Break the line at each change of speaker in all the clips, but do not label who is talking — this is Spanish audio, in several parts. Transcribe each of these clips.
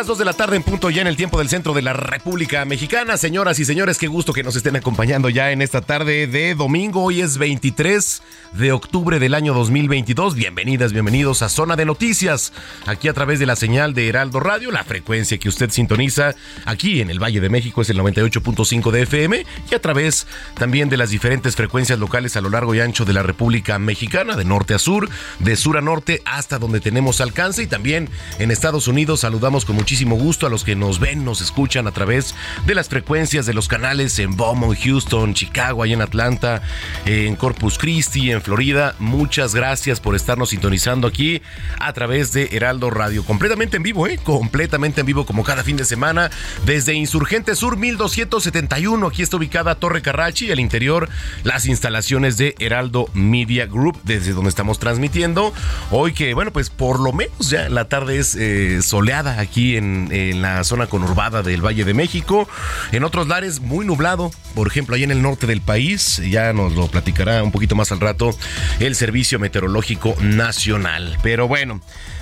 Las 2 de la tarde en punto ya en el tiempo del centro de la República Mexicana. Señoras y señores, qué gusto que nos estén acompañando ya en esta tarde de domingo. Hoy es 23 de octubre del año 2022. Bienvenidas, bienvenidos a Zona de Noticias. Aquí a través de la señal de Heraldo Radio, la frecuencia que usted sintoniza aquí en el Valle de México es el 98.5 de FM y a través también de las diferentes frecuencias locales a lo largo y ancho de la República Mexicana, de norte a sur, de sur a norte hasta donde tenemos alcance y también en Estados Unidos saludamos con muchísimo gusto a los que nos ven, nos escuchan a través de las frecuencias de los canales en Beaumont, Houston, Chicago, ahí en Atlanta, en Corpus Christi, en Florida. Muchas gracias por estarnos sintonizando aquí a través de Heraldo Radio. Completamente en vivo, ¿eh? Completamente en vivo como cada fin de semana desde Insurgente Sur 1271. Aquí está ubicada Torre Carrachi, al interior las instalaciones de Heraldo Media Group, desde donde estamos transmitiendo. Hoy que, bueno, pues por lo menos ya la tarde es eh, soleada aquí en, en, la zona conurbada del Valle de México. En otros lares muy nublado, por ejemplo, ahí en el norte del país, ya nos lo platicará un poquito más al rato el Servicio Meteorológico Nacional. Pero bueno.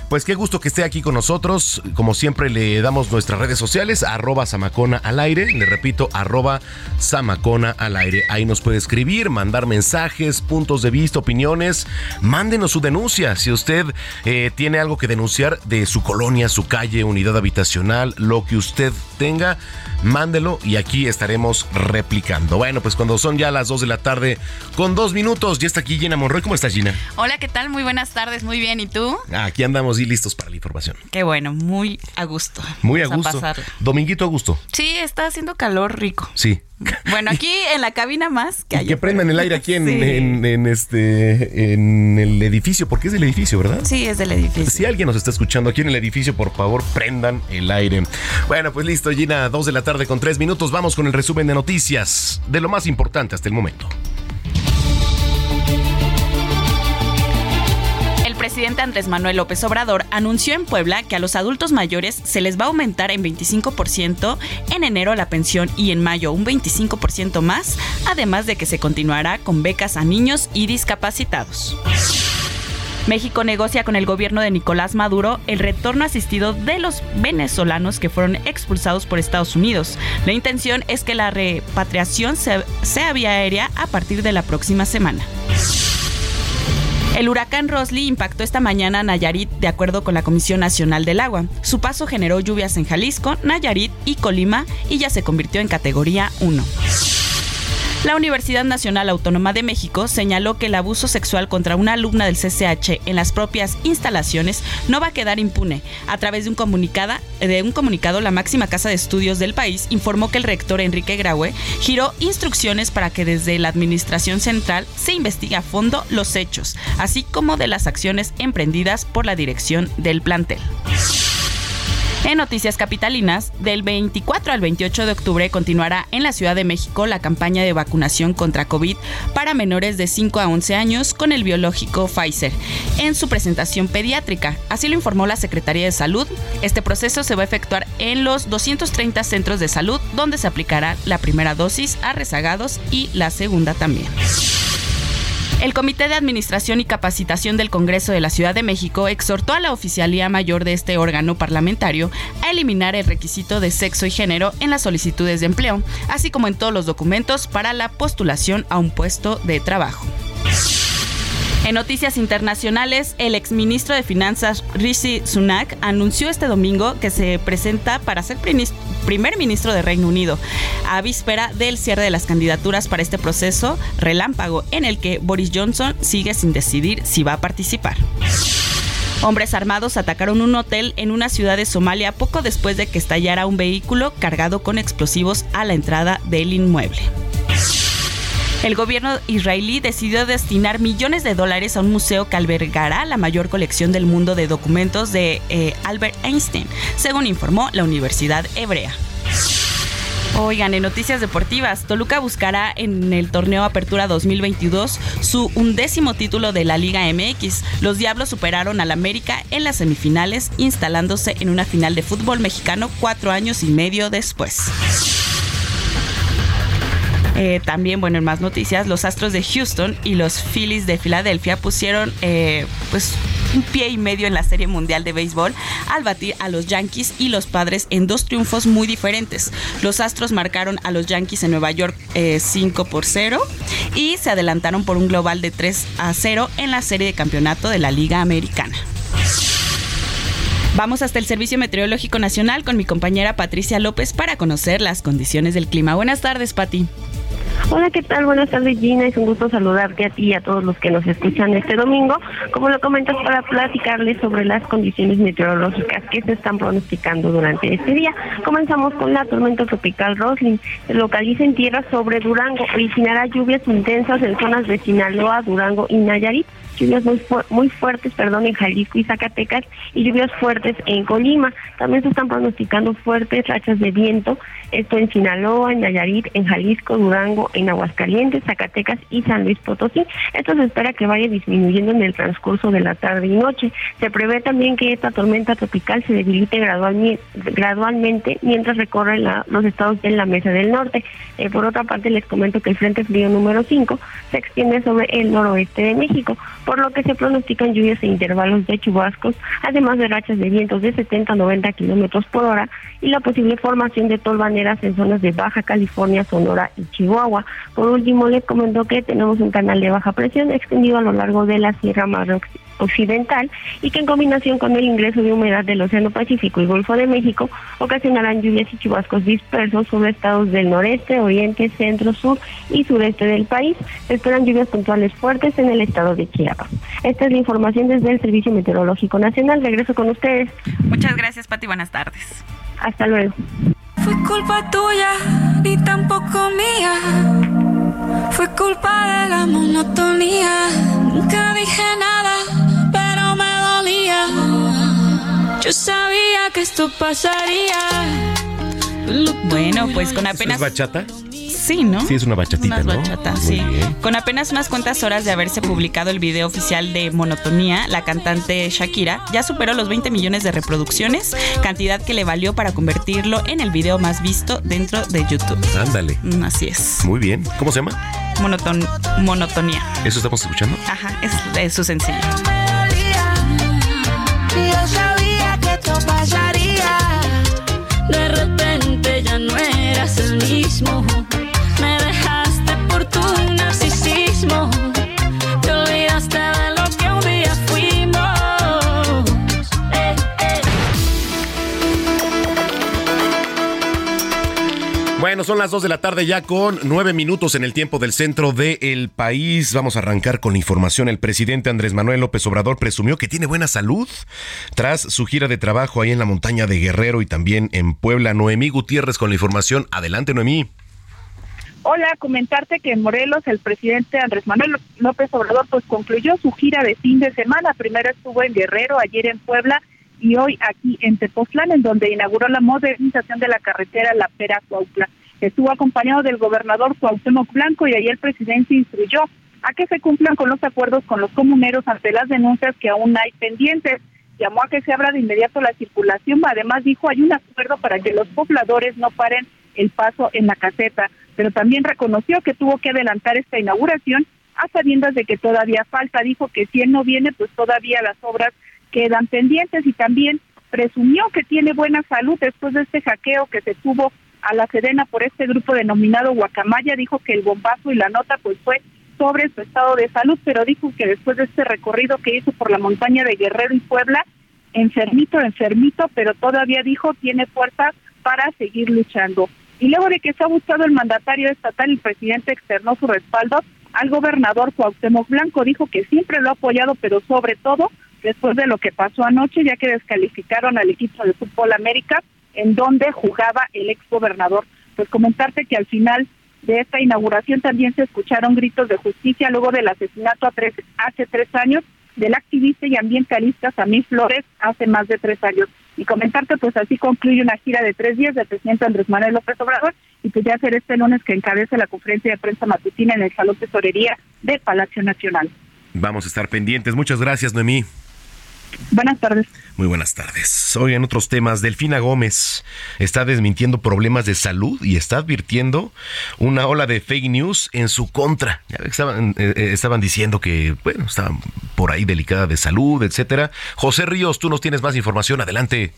Pues qué gusto que esté aquí con nosotros. Como siempre le damos nuestras redes sociales, arroba Samacona al aire. Le repito, arroba Samacona al aire. Ahí nos puede escribir, mandar mensajes, puntos de vista, opiniones. Mándenos su denuncia. Si usted eh, tiene algo que denunciar de su colonia, su calle, unidad habitacional, lo que usted tenga, mándelo y aquí estaremos replicando. Bueno, pues cuando son ya las 2 de la tarde con dos minutos, ya está aquí Gina Monroy. ¿Cómo estás, Gina?
Hola, ¿qué tal? Muy buenas tardes, muy bien. ¿Y tú?
Aquí andamos y listos para la información.
Qué bueno, muy a gusto.
Muy a gusto.
pasarla.
Dominguito a gusto.
Sí, está haciendo calor rico.
Sí.
Bueno, aquí en la cabina más que
Y
allá.
que prendan el aire aquí en,
Sí.
en- en este en el edificio, porque es del edificio, ¿verdad?
Sí, es del edificio.
Si alguien nos está escuchando aquí en el edificio, por favor, prendan el aire. Bueno, pues listo, Gina, 2 de la tarde con 3 minutos. Vamos con el resumen de noticias de lo más importante hasta el momento.
Presidente Andrés Manuel López Obrador anunció en Puebla que a los adultos mayores se les va a aumentar en 25% en enero la pensión y en mayo un 25% más, además de que se continuará con becas a niños y discapacitados. México negocia con el gobierno de Nicolás Maduro el retorno asistido de los venezolanos que fueron expulsados por Estados Unidos. La intención es que la repatriación se- sea vía aérea a partir de la próxima semana. El huracán Rosly impactó esta mañana Nayarit de acuerdo con la Comisión Nacional del Agua. Su paso generó lluvias en Jalisco, Nayarit y Colima y ya se convirtió en categoría 1. La Universidad Nacional Autónoma de México señaló que el abuso sexual contra una alumna del CCH en las propias instalaciones no va a quedar impune. A través de un, de un comunicado, la máxima casa de estudios del país informó que el rector Enrique Graue giró instrucciones para que desde la Administración Central se investigue a fondo los hechos, así como de las acciones emprendidas por la dirección del plantel. En Noticias Capitalinas, del 24 al 28 de octubre continuará en la Ciudad de México la campaña de vacunación contra COVID para menores de 5 a 11 años con el biológico Pfizer en su presentación pediátrica. Así lo informó la Secretaría de Salud. Este proceso se va a efectuar en los 230 centros de salud donde se aplicará la primera dosis a rezagados y la segunda también. El Comité de Administración y Capacitación del Congreso de la Ciudad de México exhortó a la oficialía mayor de este órgano parlamentario a eliminar el requisito de sexo y género en las solicitudes de empleo, así como en todos los documentos para la postulación a un puesto de trabajo. En noticias internacionales, el exministro de Finanzas Rishi Sunak anunció este domingo que se presenta para ser primer ministro de Reino Unido, a víspera del cierre de las candidaturas para este proceso relámpago en el que Boris Johnson sigue sin decidir si va a participar. Hombres armados atacaron un hotel en una ciudad de Somalia poco después de que estallara un vehículo cargado con explosivos a la entrada del inmueble. El gobierno israelí decidió destinar millones de dólares a un museo que albergará la mayor colección del mundo de documentos de eh, Albert Einstein, según informó la Universidad Hebrea. Oigan, en noticias deportivas, Toluca buscará en el torneo Apertura 2022 su undécimo título de la Liga MX. Los Diablos superaron al América en las semifinales, instalándose en una final de fútbol mexicano cuatro años y medio después. Eh, también, bueno, en más noticias, los Astros de Houston y los Phillies de Filadelfia pusieron eh, pues un pie y medio en la Serie Mundial de Béisbol al batir a los Yankees y los Padres en dos triunfos muy diferentes. Los Astros marcaron a los Yankees en Nueva York 5 eh, por 0 y se adelantaron por un global de 3 a 0 en la serie de campeonato de la Liga Americana. Vamos hasta el Servicio Meteorológico Nacional con mi compañera Patricia López para conocer las condiciones del clima. Buenas tardes, Pati.
Hola, ¿qué tal? Buenas tardes, Gina. Es un gusto saludarte a ti y a todos los que nos escuchan este domingo. Como lo comentas, para platicarles sobre las condiciones meteorológicas que se están pronosticando durante este día. Comenzamos con la tormenta tropical Roslin. Se localiza en tierra sobre Durango. Originará lluvias intensas en zonas de Sinaloa, Durango y Nayarit lluvias muy, muy fuertes perdón, en Jalisco y Zacatecas y lluvias fuertes en Colima. También se están pronosticando fuertes rachas de viento, esto en Sinaloa, en Nayarit, en Jalisco, Durango, en Aguascalientes, Zacatecas y San Luis Potosí. Esto se espera que vaya disminuyendo en el transcurso de la tarde y noche. Se prevé también que esta tormenta tropical se debilite gradualmente mientras recorre los estados de la Mesa del Norte. Eh, por otra parte, les comento que el Frente Frío número 5 se extiende sobre el noroeste de México por lo que se pronostican lluvias e intervalos de chubascos, además de rachas de vientos de 70 a 90 kilómetros por hora y la posible formación de tolvaneras en zonas de Baja California, Sonora y Chihuahua. Por último, les comento que tenemos un canal de baja presión extendido a lo largo de la Sierra Madre occidental y que en combinación con el ingreso de humedad del Océano Pacífico y Golfo de México ocasionarán lluvias y chubascos dispersos sobre estados del noreste, oriente, centro, sur y sureste del país. Se esperan lluvias puntuales fuertes en el estado de Chiapas. Esta es la información desde el Servicio Meteorológico Nacional. Regreso con ustedes.
Muchas gracias, Pati. Buenas tardes.
Hasta luego.
Fue culpa tuya, ni tampoco mía. Fue culpa de la monotonía. Nunca dije nada yo sabía que esto pasaría.
Bueno, pues con apenas.
¿Es bachata?
Sí, ¿no?
Sí, es una bachatita, ¿no?
bachata, sí. Con apenas unas cuantas horas de haberse publicado el video oficial de Monotonía, la cantante Shakira ya superó los 20 millones de reproducciones, cantidad que le valió para convertirlo en el video más visto dentro de YouTube.
Ándale.
Mm, así es.
Muy bien. ¿Cómo se llama?
Monoton monotonía.
¿Eso estamos escuchando?
Ajá, es, es su sencillo.
El
son las 2 de la tarde ya con nueve minutos en el tiempo del centro del país. Vamos a arrancar con la información. El presidente Andrés Manuel López Obrador presumió que tiene buena salud tras su gira de trabajo ahí en la montaña de Guerrero y también en Puebla. Noemí Gutiérrez con la información. Adelante, Noemí.
Hola, comentarte que en Morelos el presidente Andrés Manuel López Obrador pues concluyó su gira de fin de semana. Primero estuvo en Guerrero, ayer en Puebla y hoy aquí en Tepoztlán, en donde inauguró la modernización de la carretera La Pera Cuautla. Estuvo acompañado del gobernador Cuauhtémoc Blanco y ahí el presidente instruyó a que se cumplan con los acuerdos con los comuneros ante las denuncias que aún hay pendientes. Llamó a que se abra de inmediato la circulación, además dijo hay un acuerdo para que los pobladores no paren el paso en la caseta, pero también reconoció que tuvo que adelantar esta inauguración a sabiendas de que todavía falta. Dijo que si él no viene, pues todavía las obras quedan pendientes y también presumió que tiene buena salud después de este hackeo que se tuvo a la Sedena por este grupo denominado Guacamaya, dijo que el bombazo y la nota pues fue sobre su estado de salud, pero dijo que después de este recorrido que hizo por la montaña de Guerrero y Puebla, enfermito, enfermito, pero todavía dijo tiene fuerza para seguir luchando. Y luego de que se ha buscado el mandatario estatal, el presidente externó su respaldo al gobernador Cuauhtémoc Blanco. Dijo que siempre lo ha apoyado, pero sobre todo después de lo que pasó anoche, ya que descalificaron al equipo de fútbol América, en donde jugaba el ex gobernador. Pues comentarte que al final de esta inauguración también se escucharon gritos de justicia luego del asesinato a tres, hace tres años del activista y ambientalista Samir Flores hace más de tres años. Y comentarte, pues así concluye una gira de tres días del presidente Andrés Manuel López Obrador y pues ya será este lunes que encabece la conferencia de prensa matutina en el Salón Tesorería del Palacio Nacional.
Vamos a estar pendientes. Muchas gracias, Noemí.
Buenas tardes.
Muy buenas tardes. Hoy en otros temas, Delfina Gómez está desmintiendo problemas de salud y está advirtiendo una ola de fake news en su contra. Estaban, eh, eh, estaban diciendo que, bueno, estaban por ahí delicada de salud, etcétera. José Ríos, tú nos tienes más información. Adelante.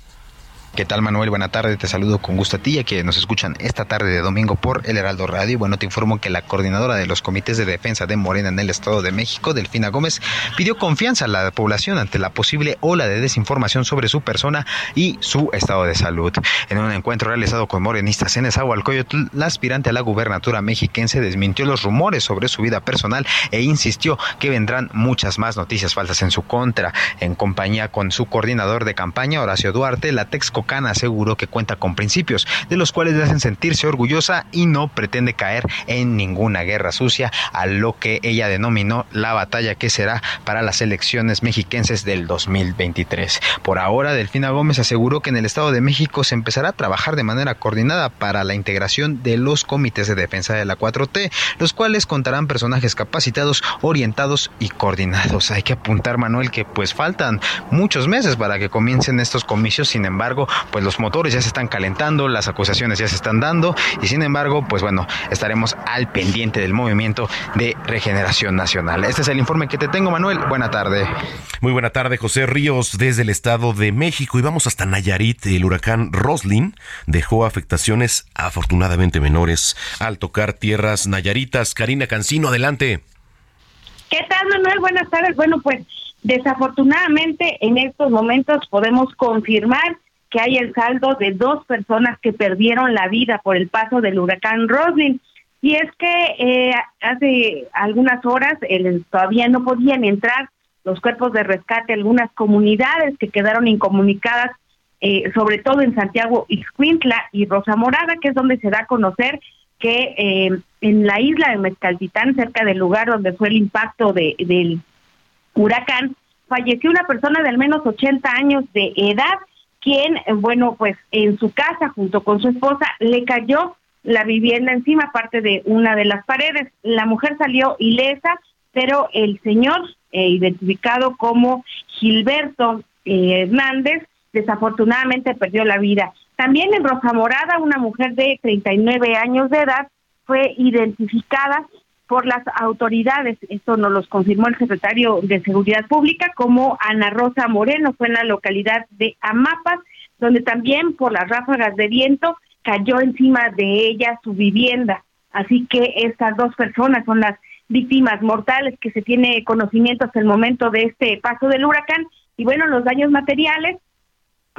¿Qué tal Manuel? Buena tarde, te saludo con gusto a ti y que nos escuchan esta tarde de domingo por El Heraldo Radio. Bueno, te informo que la coordinadora de los comités de defensa de Morena en el Estado de México, Delfina Gómez, pidió confianza a la población ante la posible ola de desinformación sobre su persona y su estado de salud. En un encuentro realizado con morenistas en Esahualcoyotl, la aspirante a la gubernatura mexiquense desmintió los rumores sobre su vida personal e insistió que vendrán muchas más noticias falsas en su contra. En compañía con su coordinador de campaña, Horacio Duarte, la Cana aseguró que cuenta con principios, de los cuales le hacen sentirse orgullosa y no pretende caer en ninguna guerra sucia, a lo que ella denominó la batalla que será para las elecciones mexiquenses del 2023. Por ahora, Delfina Gómez aseguró que en el Estado de México se empezará a trabajar de manera coordinada para la integración de los comités de defensa de la 4T, los cuales contarán personajes capacitados, orientados y coordinados. Hay que apuntar, Manuel, que pues faltan muchos meses para que comiencen estos comicios, sin embargo, pues los motores ya se están calentando, las acusaciones ya se están dando y sin embargo, pues bueno, estaremos al pendiente del movimiento de regeneración nacional. Este es el informe que te tengo, Manuel. Buena tarde.
Muy buena tarde, José Ríos, desde el Estado de México. Y vamos hasta Nayarit. El huracán Roslin dejó afectaciones afortunadamente menores al tocar tierras nayaritas. Karina Cancino, adelante.
¿Qué tal, Manuel? Buenas tardes. Bueno, pues desafortunadamente en estos momentos podemos confirmar que hay el saldo de dos personas que perdieron la vida por el paso del huracán Roslin. Y es que eh, hace algunas horas todavía no podían entrar los cuerpos de rescate algunas comunidades que quedaron incomunicadas, eh, sobre todo en Santiago Ixcuintla y Rosa Morada, que es donde se da a conocer que eh, en la isla de Mezcaltitán, cerca del lugar donde fue el impacto de, del huracán, falleció una persona de al menos 80 años de edad quien, eh, bueno, pues en su casa junto con su esposa le cayó la vivienda encima, parte de una de las paredes. La mujer salió ilesa, pero el señor, eh, identificado como Gilberto eh, Hernández, desafortunadamente perdió la vida. También en Rosa Morada, una mujer de 39 años de edad fue identificada por las autoridades. Esto nos lo confirmó el secretario de Seguridad Pública, como Ana Rosa Moreno, fue en la localidad de Amapas, donde también por las ráfagas de viento cayó encima de ella su vivienda. Así que estas dos personas son las víctimas mortales que se tiene conocimiento hasta el momento de este paso del huracán. Y bueno, los daños materiales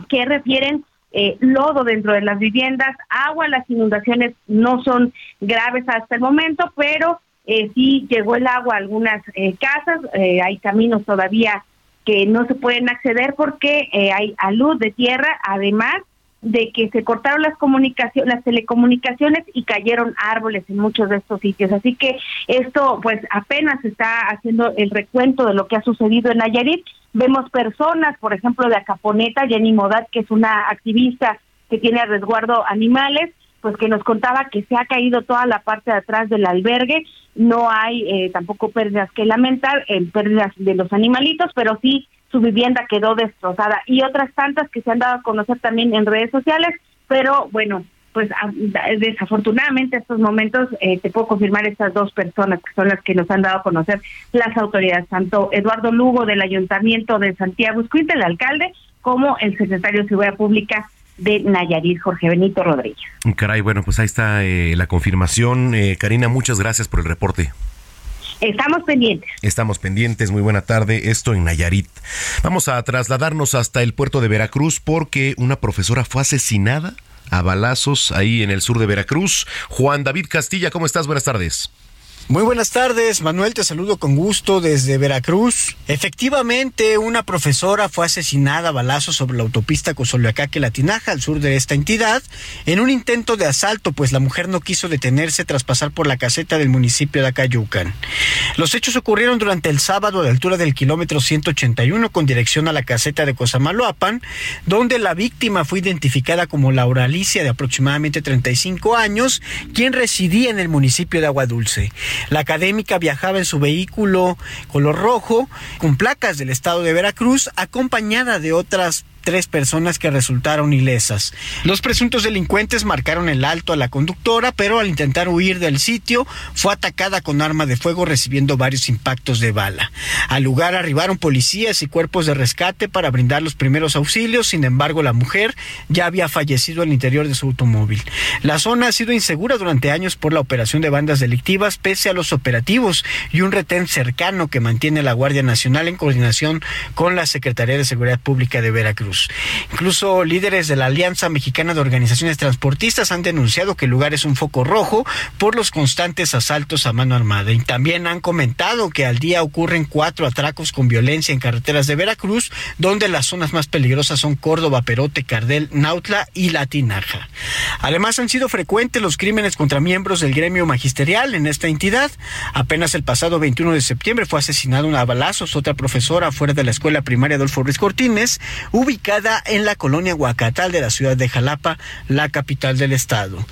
que refieren eh, lodo dentro de las viviendas, agua, las inundaciones no son graves hasta el momento, pero eh, sí llegó el agua a algunas eh, casas, eh, hay caminos todavía que no se pueden acceder porque eh, hay a luz de tierra, además de que se cortaron las comunicaciones, las telecomunicaciones y cayeron árboles en muchos de estos sitios. Así que esto pues apenas está haciendo el recuento de lo que ha sucedido en Nayarit. Vemos personas, por ejemplo, de Acaponeta, Jenny Modat, que es una activista que tiene a resguardo animales, pues que nos contaba que se ha caído toda la parte de atrás del albergue, no hay eh, tampoco pérdidas que lamentar, en pérdidas de los animalitos, pero sí su vivienda quedó destrozada. Y otras tantas que se han dado a conocer también en redes sociales, pero bueno, pues desafortunadamente estos momentos eh, te puedo confirmar estas dos personas que son las que nos han dado a conocer las autoridades, tanto Eduardo Lugo del Ayuntamiento de Santiago Escuinte, el alcalde, como el secretario de Seguridad Pública de Nayarit, Jorge Benito Rodríguez.
Caray, bueno, pues ahí está eh, la confirmación. Eh, Karina, muchas gracias por el reporte.
Estamos pendientes.
Estamos pendientes, muy buena tarde. Esto en Nayarit. Vamos a trasladarnos hasta el puerto de Veracruz porque una profesora fue asesinada a balazos ahí en el sur de Veracruz. Juan David Castilla, ¿cómo estás? Buenas tardes.
Muy buenas tardes, Manuel, te saludo con gusto desde Veracruz. Efectivamente, una profesora fue asesinada a balazos sobre la autopista Cozoleacaque-Latinaja, al sur de esta entidad, en un intento de asalto, pues la mujer no quiso detenerse tras pasar por la caseta del municipio de Acayucan. Los hechos ocurrieron durante el sábado a la altura del kilómetro 181 con dirección a la caseta de Cosamaloapan, donde la víctima fue identificada como Laura Alicia, de aproximadamente 35 años, quien residía en el municipio de Agua Dulce. La académica viajaba en su vehículo color rojo con placas del estado de Veracruz acompañada de otras tres personas que resultaron ilesas. Los presuntos delincuentes marcaron el alto a la conductora, pero al intentar huir del sitio fue atacada con arma de fuego recibiendo varios impactos de bala. Al lugar arribaron policías y cuerpos de rescate para brindar los primeros auxilios, sin embargo la mujer ya había fallecido al interior de su automóvil. La zona ha sido insegura durante años por la operación de bandas delictivas pese a los operativos y un retén cercano que mantiene la Guardia Nacional en coordinación con la Secretaría de Seguridad Pública de Veracruz. Incluso líderes de la Alianza Mexicana de Organizaciones Transportistas han denunciado que el lugar es un foco rojo por los constantes asaltos a mano armada. Y también han comentado que al día ocurren cuatro atracos con violencia en carreteras de Veracruz, donde las zonas más peligrosas son Córdoba, Perote, Cardel, Nautla y Latinaja. Además han sido frecuentes los crímenes contra miembros del gremio magisterial en esta entidad. Apenas el pasado 21 de septiembre fue asesinada una balazos otra profesora fuera de la escuela primaria Adolfo Ruiz Cortines, ubicada en la colonia Huacatal de la ciudad de Jalapa, la capital del estado.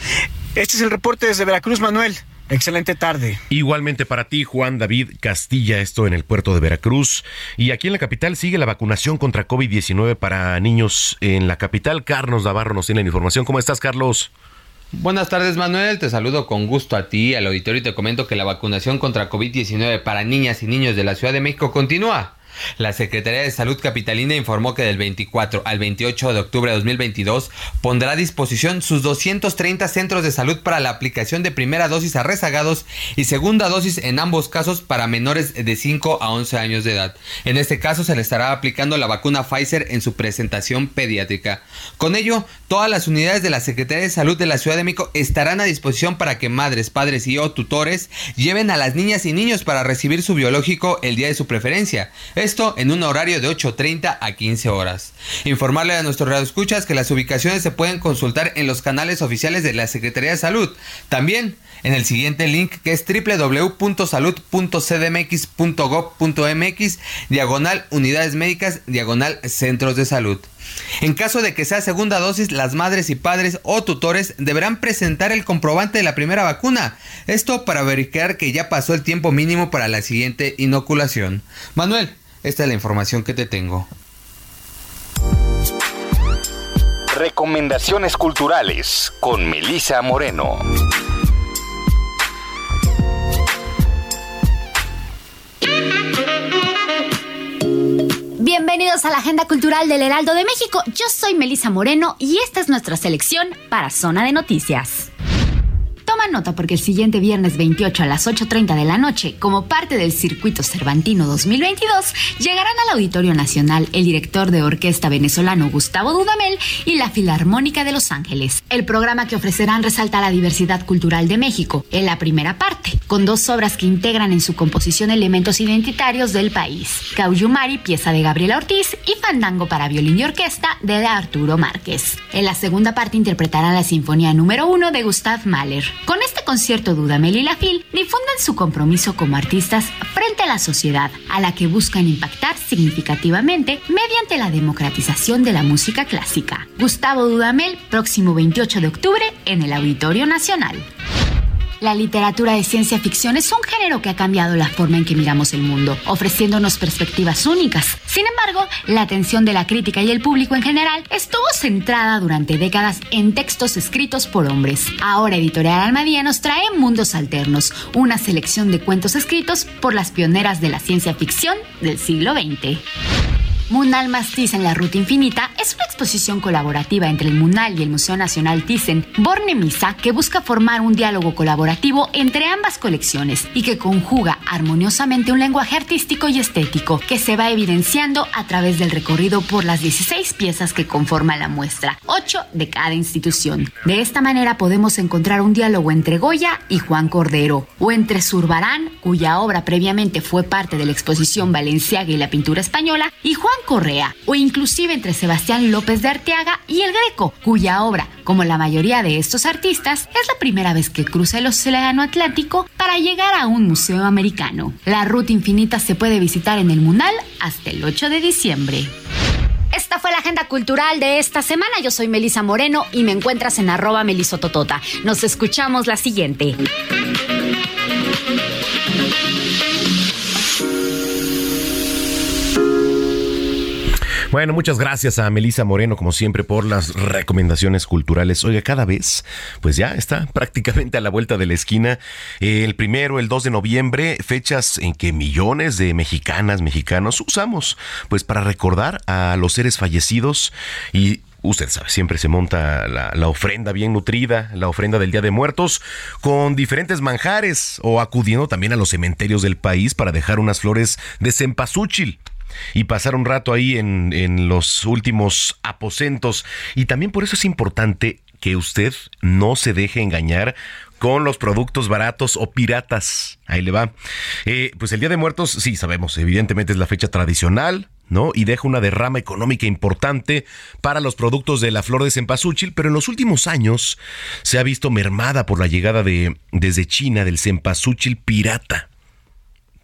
Este es el reporte desde Veracruz, Manuel. Excelente tarde.
Igualmente para ti, Juan David Castilla, esto en el puerto de Veracruz. Y aquí en la capital sigue la vacunación contra COVID-19 para niños en la capital. Carlos Navarro nos tiene la información. ¿Cómo estás, Carlos?
Buenas tardes Manuel, te saludo con gusto a ti, al auditorio y te comento que la vacunación contra COVID-19 para niñas y niños de la Ciudad de México continúa. La Secretaría de Salud Capitalina informó que del 24 al 28 de octubre de 2022 pondrá a disposición sus 230 centros de salud para la aplicación de primera dosis a rezagados y segunda dosis en ambos casos para menores de 5 a 11 años de edad. En este caso se le estará aplicando la vacuna Pfizer en su presentación pediátrica. Con ello, todas las unidades de la Secretaría de Salud de la Ciudad de México estarán a disposición para que madres, padres y o tutores lleven a las niñas y niños para recibir su biológico el día de su preferencia. Esto en un horario de 8.30 a 15 horas. Informarle a nuestros radioescuchas que las ubicaciones se pueden consultar en los canales oficiales de la Secretaría de Salud. También en el siguiente link que es www.salud.cdmx.gov.mx diagonal unidades médicas diagonal centros de salud. En caso de que sea segunda dosis, las madres y padres o tutores deberán presentar el comprobante de la primera vacuna. Esto para verificar que ya pasó el tiempo mínimo para la siguiente inoculación. Manuel, esta es la información que te tengo.
Recomendaciones culturales con Melisa Moreno.
Bienvenidos a la Agenda Cultural del Heraldo de México. Yo soy Melisa Moreno y esta es nuestra selección para Zona de Noticias. Toma nota porque el siguiente viernes 28 a las 8.30 de la noche, como parte del Circuito Cervantino 2022, llegarán al Auditorio Nacional el director de orquesta venezolano Gustavo Dudamel y la Filarmónica de Los Ángeles. El programa que ofrecerán resalta la diversidad cultural de México, en la primera parte, con dos obras que integran en su composición elementos identitarios del país. Cauyumari, pieza de Gabriela Ortiz, y Fandango para violín y orquesta de Arturo Márquez. En la segunda parte interpretarán la Sinfonía número 1 de Gustav Mahler. Con este concierto Dudamel y la FIL difunden su compromiso como artistas frente a la sociedad, a la que buscan impactar significativamente mediante la democratización de la música clásica. Gustavo Dudamel, próximo 28 de octubre en el Auditorio Nacional. La literatura de ciencia ficción es un género que ha cambiado la forma en que miramos el mundo, ofreciéndonos perspectivas únicas. Sin embargo, la atención de la crítica y el público en general estuvo centrada durante décadas en textos escritos por hombres. Ahora Editorial Almadía nos trae Mundos Alternos, una selección de cuentos escritos por las pioneras de la ciencia ficción del siglo XX. Munal más Thyssen, la Ruta Infinita, es una exposición colaborativa entre el Munal y el Museo Nacional Thyssen, Borne Misa, que busca formar un diálogo colaborativo entre ambas colecciones y que conjuga armoniosamente un lenguaje artístico y estético que se va evidenciando a través del recorrido por las 16 piezas que conforman la muestra, 8 de cada institución. De esta manera podemos encontrar un diálogo entre Goya y Juan Cordero, o entre Zurbarán, cuya obra previamente fue parte de la exposición Valenciaga y la pintura española, y Juan Correa, o inclusive entre Sebastián López de Arteaga y el Greco, cuya obra, como la mayoría de estos artistas, es la primera vez que cruza el Océano Atlántico para llegar a un museo americano. La ruta infinita se puede visitar en el Munal hasta el 8 de diciembre. Esta fue la agenda cultural de esta semana. Yo soy Melisa Moreno y me encuentras en arroba melisototota. Nos escuchamos la siguiente.
Bueno, muchas gracias a Melisa Moreno, como siempre, por las recomendaciones culturales. Oiga, cada vez, pues ya está prácticamente a la vuelta de la esquina. El primero, el 2 de noviembre, fechas en que millones de mexicanas, mexicanos usamos, pues para recordar a los seres fallecidos y Usted sabe, siempre se monta la, la, ofrenda bien nutrida, la ofrenda del Día de Muertos, con diferentes manjares o acudiendo también a los cementerios del país para dejar unas flores de cempasúchil y pasar un rato ahí en, en los últimos aposentos. Y también por eso es importante que usted no se deje engañar con los productos baratos o piratas. Ahí le va. Eh, pues el Día de Muertos, sí, sabemos, evidentemente es la fecha tradicional, ¿no? Y deja una derrama económica importante para los productos de la flor de cempasúchil, pero en los últimos años se ha visto mermada por la llegada de desde China del cempasúchil pirata.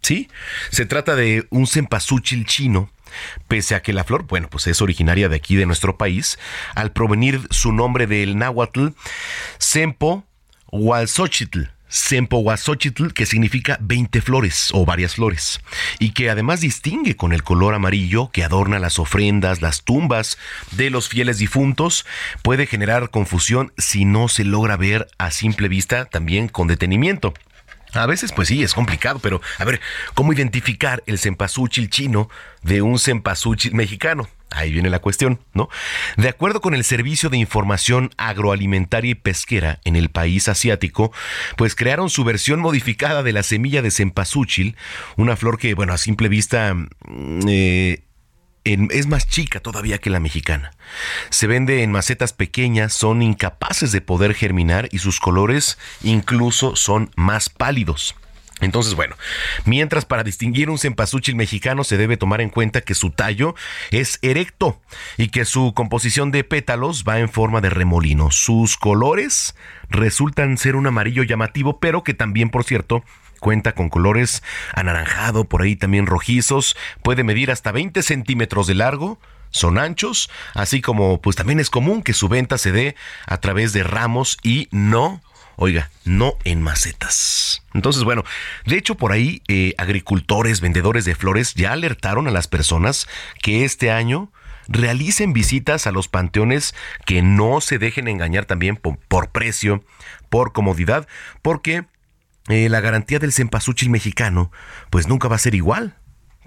¿Sí? Se trata de un cempasúchil chino Pese a que la flor, bueno, pues es originaria de aquí de nuestro país, al provenir su nombre del náhuatl, Sempo Hualzochitl, Sempohuazochitl, que significa 20 flores o varias flores, y que además distingue con el color amarillo que adorna las ofrendas, las tumbas de los fieles difuntos, puede generar confusión si no se logra ver a simple vista también con detenimiento. A veces, pues sí, es complicado, pero a ver, ¿cómo identificar el cempasúchil chino de un cempasúchil mexicano? Ahí viene la cuestión, ¿no? De acuerdo con el Servicio de Información Agroalimentaria y Pesquera en el país asiático, pues crearon su versión modificada de la semilla de cempasúchil, una flor que, bueno, a simple vista mm, es más chica todavía que la mexicana. Se vende en macetas pequeñas, son incapaces de poder germinar y sus colores incluso son más pálidos. Entonces, bueno, mientras para distinguir un cempasúchil mexicano se debe tomar en cuenta que su tallo es erecto y que su composición de pétalos va en forma de remolino. Sus colores resultan ser un amarillo llamativo, pero que también, por cierto, Cuenta con colores anaranjado, por ahí también rojizos. Puede medir hasta 20 centímetros de largo. Son anchos, así como pues también es común que su venta se dé a través de ramos y no oiga, no en macetas. Entonces, bueno, de hecho por ahí eh, agricultores, vendedores de flores ya alertaron a las personas que este año realicen visitas a los panteones que no se dejen engañar también por, por precio, por comodidad, porque eh, la garantía del cempasúchil mexicano, pues nunca va a ser igual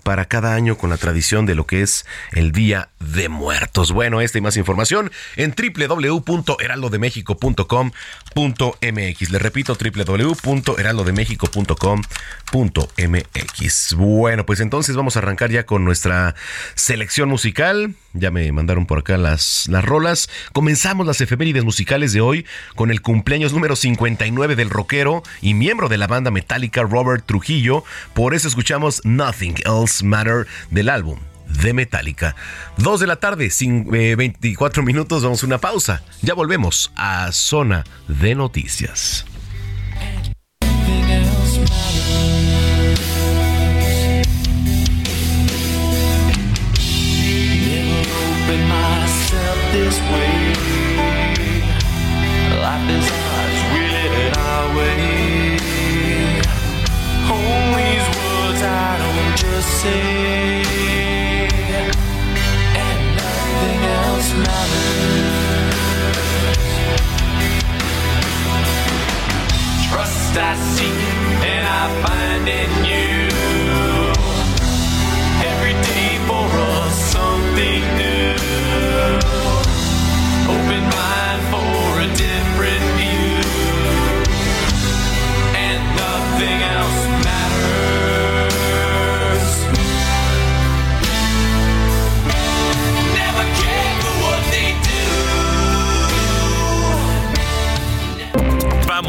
para cada año con la tradición de lo que es el Día de Muertos. Bueno, esta y más información en www.heraldodemexico.com.mx. Le repito, www.heraldodemexico.com.mx. Bueno, pues entonces vamos a arrancar ya con nuestra selección musical. Ya me mandaron por acá las, las rolas. Comenzamos las efemérides musicales de hoy con el cumpleaños número 59 del rockero y miembro de la banda metálica Robert Trujillo. Por eso escuchamos Nothing Else Matter del álbum de Metallica. Dos de la tarde, sin, 24 minutos, vamos a una pausa. Ya volvemos a Zona de Noticias. Trust I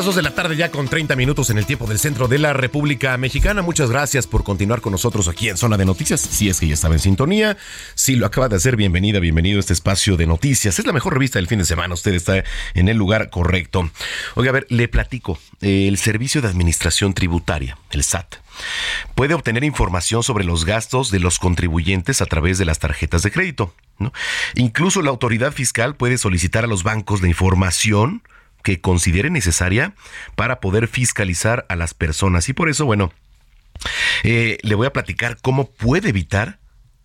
Las 2 de la tarde ya con 30 minutos en el tiempo del centro de la República Mexicana. Muchas gracias por continuar con nosotros aquí en Zona de Noticias. Si es que ya estaba en sintonía, si lo acaba de hacer, bienvenida, bienvenido a este espacio de noticias. Es la mejor revista del fin de semana. Usted está en el lugar correcto. Oiga, a ver, le platico. El Servicio de Administración Tributaria, el SAT, puede obtener información sobre los gastos de los contribuyentes a través de las tarjetas de crédito. Incluso la autoridad fiscal puede solicitar a los bancos la información que considere necesaria para poder fiscalizar a las personas. Y por eso, bueno, eh, le voy a platicar cómo puede evitar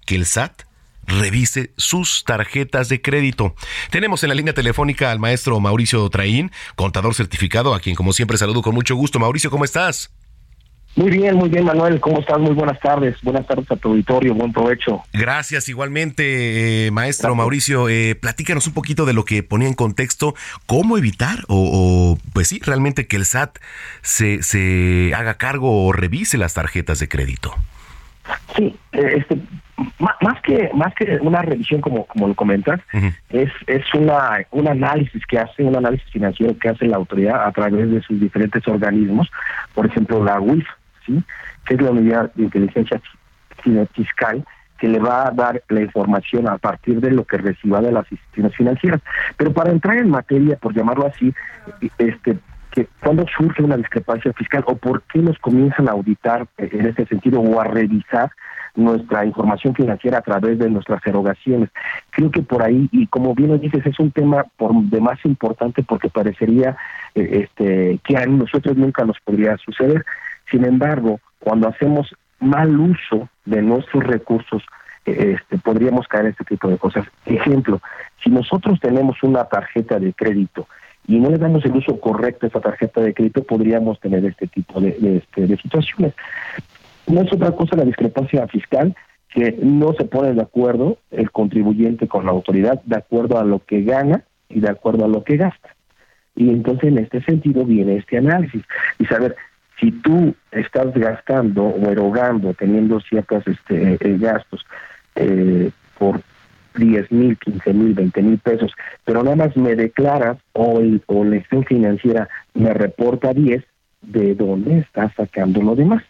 que el SAT revise sus tarjetas de crédito. Tenemos en la línea telefónica al maestro Mauricio Traín, contador certificado, a quien como siempre saludo con mucho gusto. Mauricio, ¿cómo estás?
Muy bien, muy bien, Manuel. ¿Cómo estás? Muy buenas tardes. Buenas tardes a tu auditorio. Buen provecho.
Gracias, igualmente, eh, maestro Mauricio. Eh, platícanos un poquito de lo que ponía en contexto, cómo evitar o, pues sí, realmente que el SAT se, se haga cargo o revise las tarjetas de crédito.
Sí, eh, este, más que más que una revisión como como lo comentas es es una un análisis que hace un análisis financiero que hace la autoridad a través de sus diferentes organismos por ejemplo la UIF que es la unidad de inteligencia fiscal que le va a dar la información a partir de lo que reciba de las instituciones financieras. Pero para entrar en materia, por llamarlo así, este que cuando surge una discrepancia fiscal o por qué nos comienzan a auditar en este sentido o a revisar nuestra información financiera a través de nuestras erogaciones. Creo que por ahí, y como bien lo dices, es un tema por demás importante porque parecería eh, este, que a nosotros nunca nos podría suceder. Sin embargo, cuando hacemos mal uso de nuestros recursos, eh, este, podríamos caer en este tipo de cosas. Ejemplo, si nosotros tenemos una tarjeta de crédito y no le damos el uso correcto a esa tarjeta de crédito, podríamos tener este tipo este, de situaciones. No es otra cosa la discrepancia fiscal, que no se pone de acuerdo el contribuyente con la autoridad de acuerdo a lo que gana y de acuerdo a lo que gasta. Y entonces en este sentido viene este análisis y saber si tú estás gastando o erogando, teniendo ciertos este, eh, gastos eh, por 10 mil, 15 mil, 20 mil pesos, pero nada más me declaras o, o la gestión financiera me reporta 10, ¿de dónde estás sacando lo demás?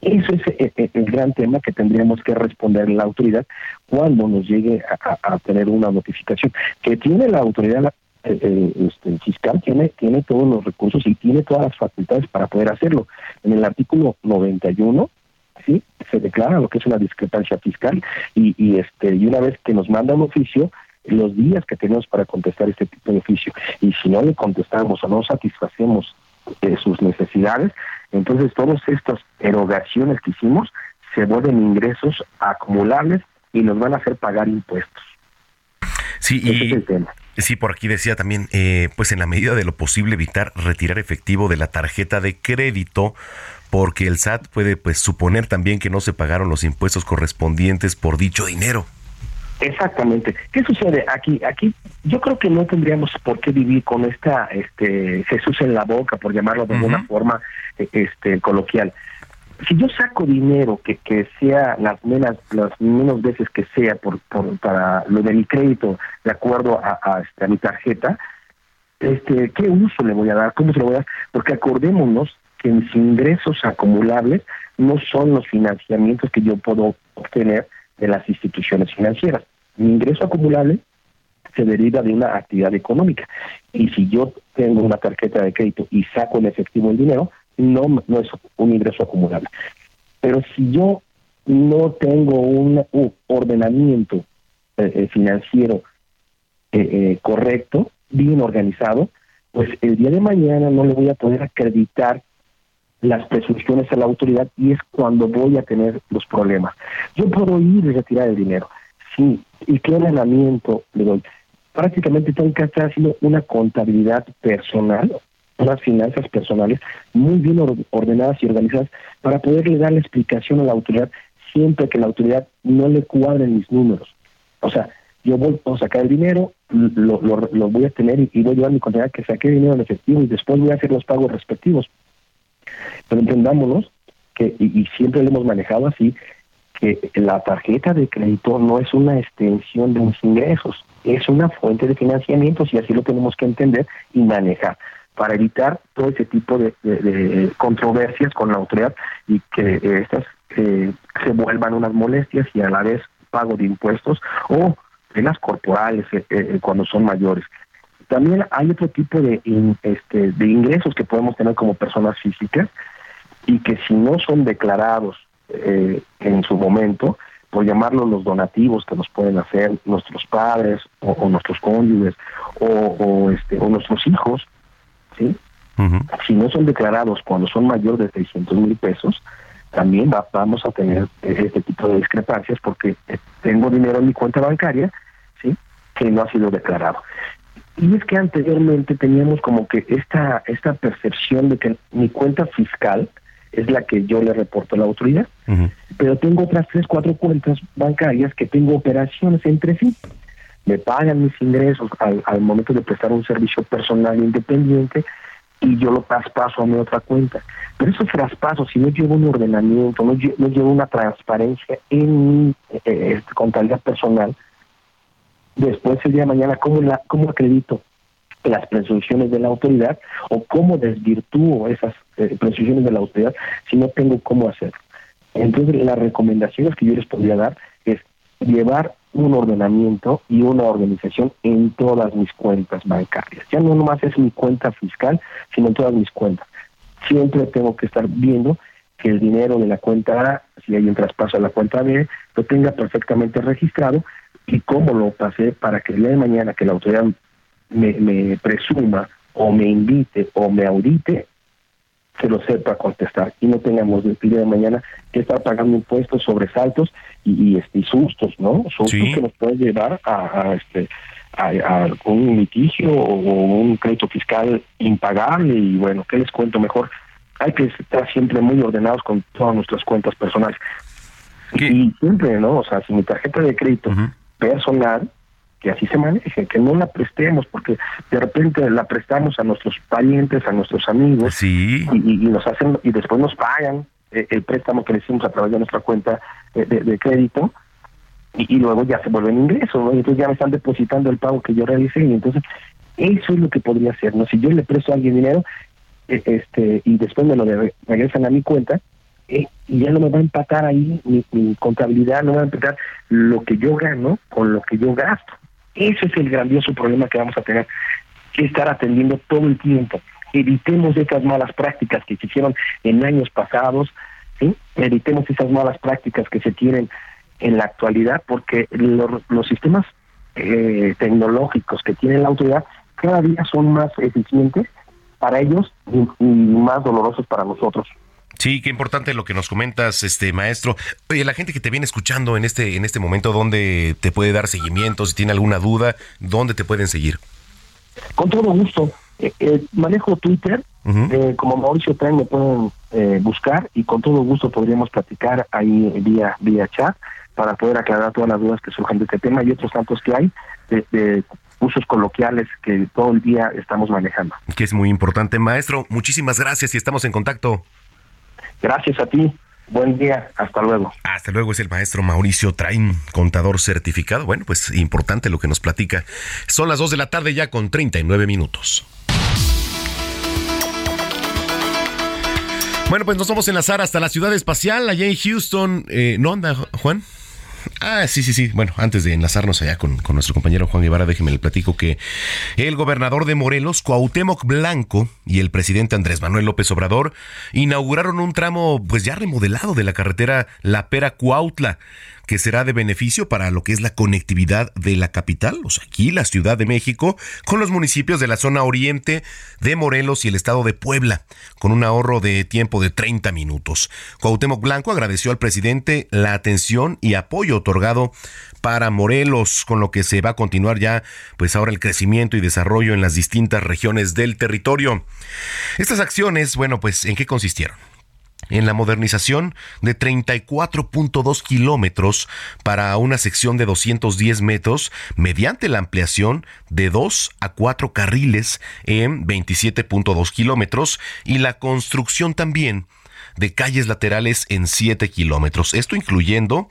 Eso es eh, el, gran tema que tendríamos que responder la autoridad cuando nos llegue a tener una notificación. Que tiene la autoridad eh, eh, este, el fiscal tiene, tiene todos los recursos y tiene todas las facultades para poder hacerlo. En el artículo 91 sí se declara lo que es una discrepancia fiscal y, y este y una vez que nos manda un oficio los días que tenemos para contestar este tipo de oficio y si no le contestamos o no satisfacemos eh, sus necesidades entonces todas estas erogaciones que hicimos se vuelven ingresos acumulables y nos van a hacer pagar impuestos
Sí, y, Sí, por aquí decía también, eh, pues en la medida de lo posible evitar retirar efectivo de la tarjeta de crédito porque el SAT puede pues suponer también que no se pagaron los impuestos correspondientes por dicho dinero.
Exactamente. ¿Qué sucede aquí? Aquí yo creo que no tendríamos por qué vivir con esta este Jesús en la boca, por llamarlo de alguna forma e, este coloquial si yo saco dinero que, que sea las menos las menos veces que sea por, por para lo de mi crédito de acuerdo a, a, este, a mi tarjeta este qué uso le voy a dar cómo se lo voy a dar porque acordémonos que mis ingresos acumulables no son los financiamientos que yo puedo obtener de las instituciones financieras. Mi ingreso acumulable se deriva de una actividad económica. Y si yo tengo una tarjeta de crédito y saco en efectivo el dinero no, no es un ingreso acumulable. Pero si yo no tengo un, ordenamiento eh, eh, financiero eh, correcto, bien organizado, pues el día de mañana no le voy a poder acreditar las presunciones a la autoridad y es cuando voy a tener los problemas. Yo puedo ir y retirar el dinero, sí, y qué ordenamiento le doy. Prácticamente tengo que estar haciendo una contabilidad personal, unas finanzas personales muy bien ordenadas y organizadas para poderle dar la explicación a la autoridad siempre que la autoridad no le cuadren mis números. O sea, yo voy a sacar el dinero, lo, lo, voy a tener y, voy a llevar mi contabilidad que saqué dinero en efectivo y después voy a hacer los pagos respectivos. Pero entendámonos que, y, siempre lo hemos manejado así, que la tarjeta de crédito no es una extensión de mis ingresos, es una fuente de financiamiento y así lo tenemos que entender y manejar para evitar todo ese tipo de, controversias con la autoridad y que estas eh, se vuelvan unas molestias y a la vez pago de impuestos o penas corporales eh, eh, cuando son mayores. También hay otro tipo de, este, de ingresos que podemos tener como personas físicas y que si no son declarados eh, en su momento, por llamarlo los donativos que nos pueden hacer nuestros padres o, nuestros cónyuges o, este, o nuestros hijos, ¿sí? si no son declarados cuando son mayores de 600 mil pesos, también vamos a tener este tipo de discrepancias porque tengo dinero en mi cuenta bancaria, ¿sí? que no ha sido declarado. Y es que anteriormente teníamos como que esta, esta percepción de que mi cuenta fiscal es la que yo le reporto a la autoridad, pero tengo otras tres, cuatro cuentas bancarias que tengo operaciones entre sí. Me pagan mis ingresos al, al momento de prestar un servicio personal independiente y yo lo traspaso a mi otra cuenta. Pero esos traspasos, si no llevo un ordenamiento, no, llevo una transparencia en mi eh, eh, contabilidad personal, después el día mañana, ¿cómo, acredito las presunciones de la autoridad o cómo desvirtúo esas eh, presunciones de la autoridad si no tengo cómo hacerlo? Entonces, las recomendaciones que yo les podría dar llevar un ordenamiento y una organización en todas mis cuentas bancarias. Ya no nomás es mi cuenta fiscal, sino en todas mis cuentas. Siempre tengo que estar viendo que el dinero de la cuenta A, si hay un traspaso a la cuenta B, lo tenga perfectamente registrado y cómo lo pasé para que el día de mañana que la autoridad me, me presuma o me invite o me audite, se lo sepa contestar y no tengamos el día de mañana que estar pagando impuestos, sobresaltos y, y, este, sustos, ¿no? Sustos que nos pueden llevar a, este a, un litigio o un crédito fiscal impagable y bueno, ¿qué les cuento mejor? Hay que estar siempre muy ordenados con todas nuestras cuentas personales. Y siempre, ¿no? O sea, si mi tarjeta de crédito personal que así se maneje, que no la prestemos, porque de repente la prestamos a nuestros parientes, a nuestros amigos, y, nos hacen y después nos pagan eh, el préstamo que le hicimos a través de nuestra cuenta eh, de, crédito y, luego ya se vuelven ingresos, ¿no? Y entonces ya me están depositando el pago que yo realicé y entonces eso es lo que podría ser, ¿no? Si yo le presto a alguien dinero eh, este y después me lo regresan a mi cuenta, y ya no me va a empatar ahí mi, mi, contabilidad, no me va a empatar lo que yo gano con lo que yo gasto. Ese es el grandioso problema que vamos a tener que estar atendiendo todo el tiempo. Evitemos esas malas prácticas que se hicieron en años pasados, ¿sí? evitemos esas malas prácticas que se tienen en la actualidad, porque los sistemas eh, tecnológicos que tiene la autoridad cada día son más eficientes para ellos y más dolorosos para nosotros.
Sí, qué importante lo que nos comentas, este maestro. Oye, la gente que te viene escuchando en este en este momento, ¿dónde te puede dar seguimiento? Si tiene alguna duda, ¿dónde te pueden seguir?
Con todo gusto. Eh, eh, manejo Twitter, eh, como Mauricio Tren me pueden buscar y con todo gusto podríamos platicar ahí vía vía chat para poder aclarar todas las dudas que surjan de este tema y otros tantos que hay de usos coloquiales que todo el día estamos manejando.
Que es muy importante, maestro. Muchísimas gracias y estamos en contacto.
Gracias a ti. Buen día, hasta luego.
Hasta luego, es el maestro Mauricio Train, contador certificado. Bueno, pues importante lo que nos platica. Son las 2 de la tarde ya con 39 minutos. Bueno, pues nos vamos a enlazar hasta la ciudad espacial, allá en Houston. Eh, ¿No anda, Juan? Ah, sí, sí, sí. Bueno, antes de enlazarnos allá con, nuestro compañero Juan Guevara, déjeme le platico que el gobernador de Morelos, Cuauhtémoc Blanco, y el presidente Andrés Manuel López Obrador inauguraron un tramo pues ya remodelado de la carretera La Pera Cuautla que será de beneficio para lo que es la conectividad de la capital, o sea, aquí la Ciudad de México, con los municipios de la zona oriente de Morelos y el estado de Puebla, con un ahorro de tiempo de 30 minutos. Cuauhtémoc Blanco agradeció al presidente la atención y apoyo otorgado para Morelos, con lo que se va a continuar ya, pues ahora el crecimiento y desarrollo en las distintas regiones del territorio. Estas acciones, bueno, pues ¿en qué consistieron? En la modernización de 34.2 kilómetros para una sección de 210 metros mediante la ampliación de 2 a 4 carriles en 27.2 kilómetros y la construcción también de calles laterales en 7 kilómetros. Esto incluyendo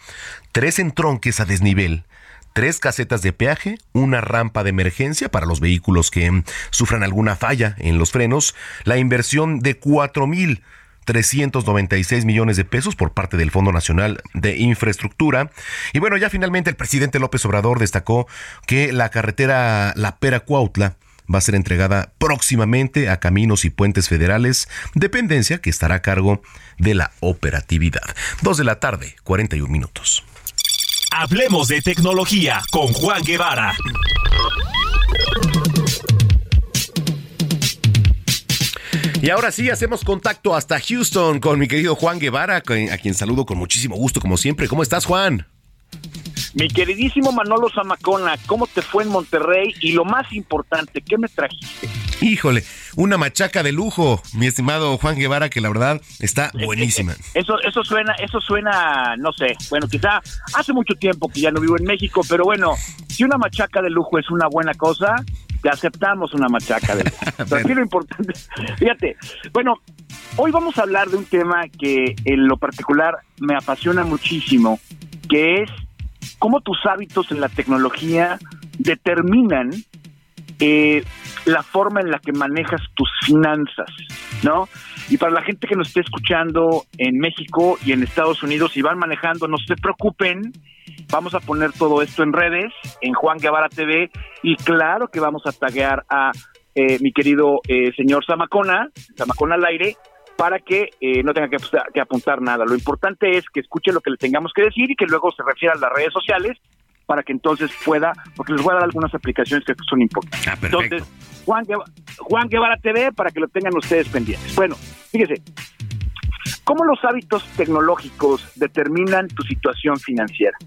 tres entronques a desnivel tres casetas de peaje, una rampa de emergencia para los vehículos que sufran alguna falla en los frenos, la inversión de 4 mil 396 millones de pesos por parte del Fondo Nacional de Infraestructura. Y bueno, ya finalmente el presidente López Obrador destacó que la carretera La Pera Cuautla va a ser entregada próximamente a Caminos y Puentes Federales, dependencia que estará a cargo de la operatividad. Dos de la tarde, 41 minutos.
Hablemos de tecnología con Juan Guevara.
Y ahora sí, hacemos contacto hasta Houston con mi querido Juan Guevara, a quien saludo con muchísimo gusto, como siempre. ¿Cómo estás, Juan?
Mi queridísimo Manolo Zamacona, ¿cómo te fue en Monterrey? Y lo más importante, ¿qué me trajiste?
Híjole, una machaca de lujo, mi estimado Juan Guevara, que la verdad está buenísima.
Eso, eso suena, eso suena, no sé, bueno, quizá hace mucho tiempo que ya no vivo en México, pero bueno, si una machaca de lujo es una buena cosa, te aceptamos una machaca de. Pero lo importante, fíjate, bueno, hoy vamos a hablar de un tema que en lo particular me apasiona muchísimo, que es cómo tus hábitos en la tecnología determinan eh, la forma en la que manejas tus finanzas, ¿no? Y para la gente que nos esté escuchando en México y en Estados Unidos y van manejando, no se preocupen, vamos a poner todo esto en redes, en Juan Guevara TV, y claro que vamos a taguear a eh, mi querido eh, señor Zamacona, Zamacona al aire, para que eh, no tenga que, que, apuntar nada. Lo importante es que escuche lo que le tengamos que decir y que luego se refiera a las redes sociales para que entonces pueda, porque les voy a dar algunas aplicaciones que son importantes.
Ah,
entonces, Juan Guevara, Juan Guevara TV para que lo tengan ustedes pendientes. Bueno, fíjese, ¿cómo los hábitos tecnológicos determinan tu situación financiera?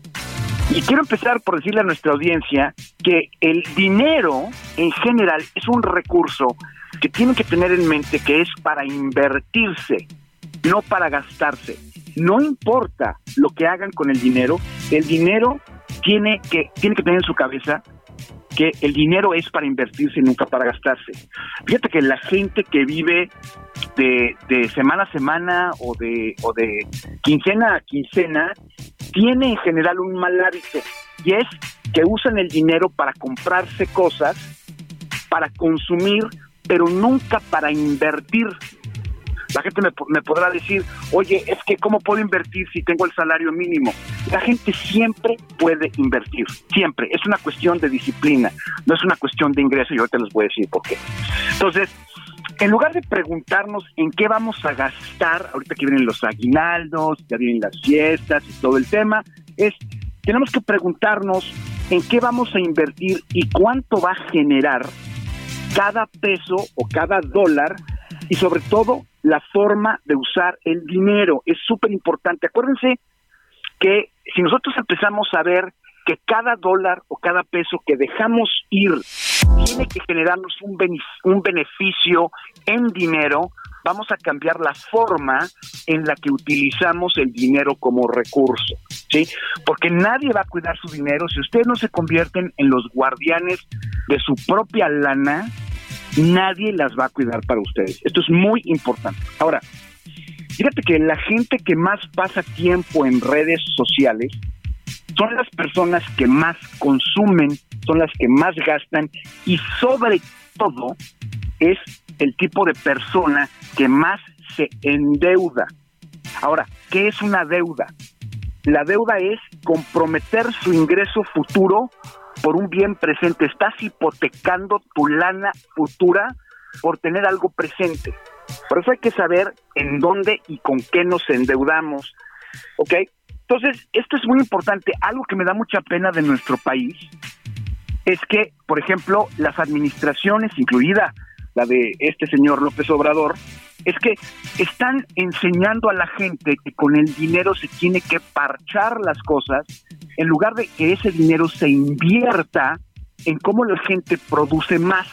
Y quiero empezar por decirle a nuestra audiencia que el dinero en general es un recurso que tienen que tener en mente que es para invertirse, no para gastarse. No importa lo que hagan con el dinero, el dinero tiene que, tiene que tener en su cabeza que el dinero es para invertirse y nunca para gastarse. Fíjate que la gente que vive de, de semana a semana o de, o de quincena a quincena tiene en general un mal hábito y es que usan el dinero para comprarse cosas, para consumir pero nunca para invertir. La gente me, podrá decir, oye, es que ¿cómo puedo invertir si tengo el salario mínimo? La gente siempre puede invertir, siempre. Es una cuestión de disciplina, no es una cuestión de ingreso y ahorita les voy a decir por qué. Entonces, en lugar de preguntarnos en qué vamos a gastar, ahorita que vienen los aguinaldos, ya vienen las fiestas y todo el tema, es, tenemos que preguntarnos en qué vamos a invertir y cuánto va a generar cada peso o cada dólar y sobre todo la forma de usar el dinero. Es súper importante. Acuérdense que si nosotros empezamos a ver que cada dólar o cada peso que dejamos ir tiene que generarnos un, un beneficio en dinero, vamos a cambiar la forma en la que utilizamos el dinero como recurso, ¿sí? Porque nadie va a cuidar su dinero si ustedes no se convierten en los guardianes de su propia lana, nadie las va a cuidar para ustedes. Esto es muy importante. Ahora, fíjate que la gente que más pasa tiempo en redes sociales son las personas que más consumen, son las que más gastan y sobre todo es el tipo de persona que más se endeuda. Ahora, ¿qué es una deuda? La deuda es comprometer su ingreso futuro por un bien presente. Estás hipotecando tu lana futura por tener algo presente. Por eso hay que saber en dónde y con qué nos endeudamos. ¿Ok? Entonces, esto es muy importante. Algo que me da mucha pena de nuestro país es que, por ejemplo, las administraciones, incluida la de este señor López Obrador, es que están enseñando a la gente que con el dinero se tiene que parchar las cosas en lugar de que ese dinero se invierta en cómo la gente produce más.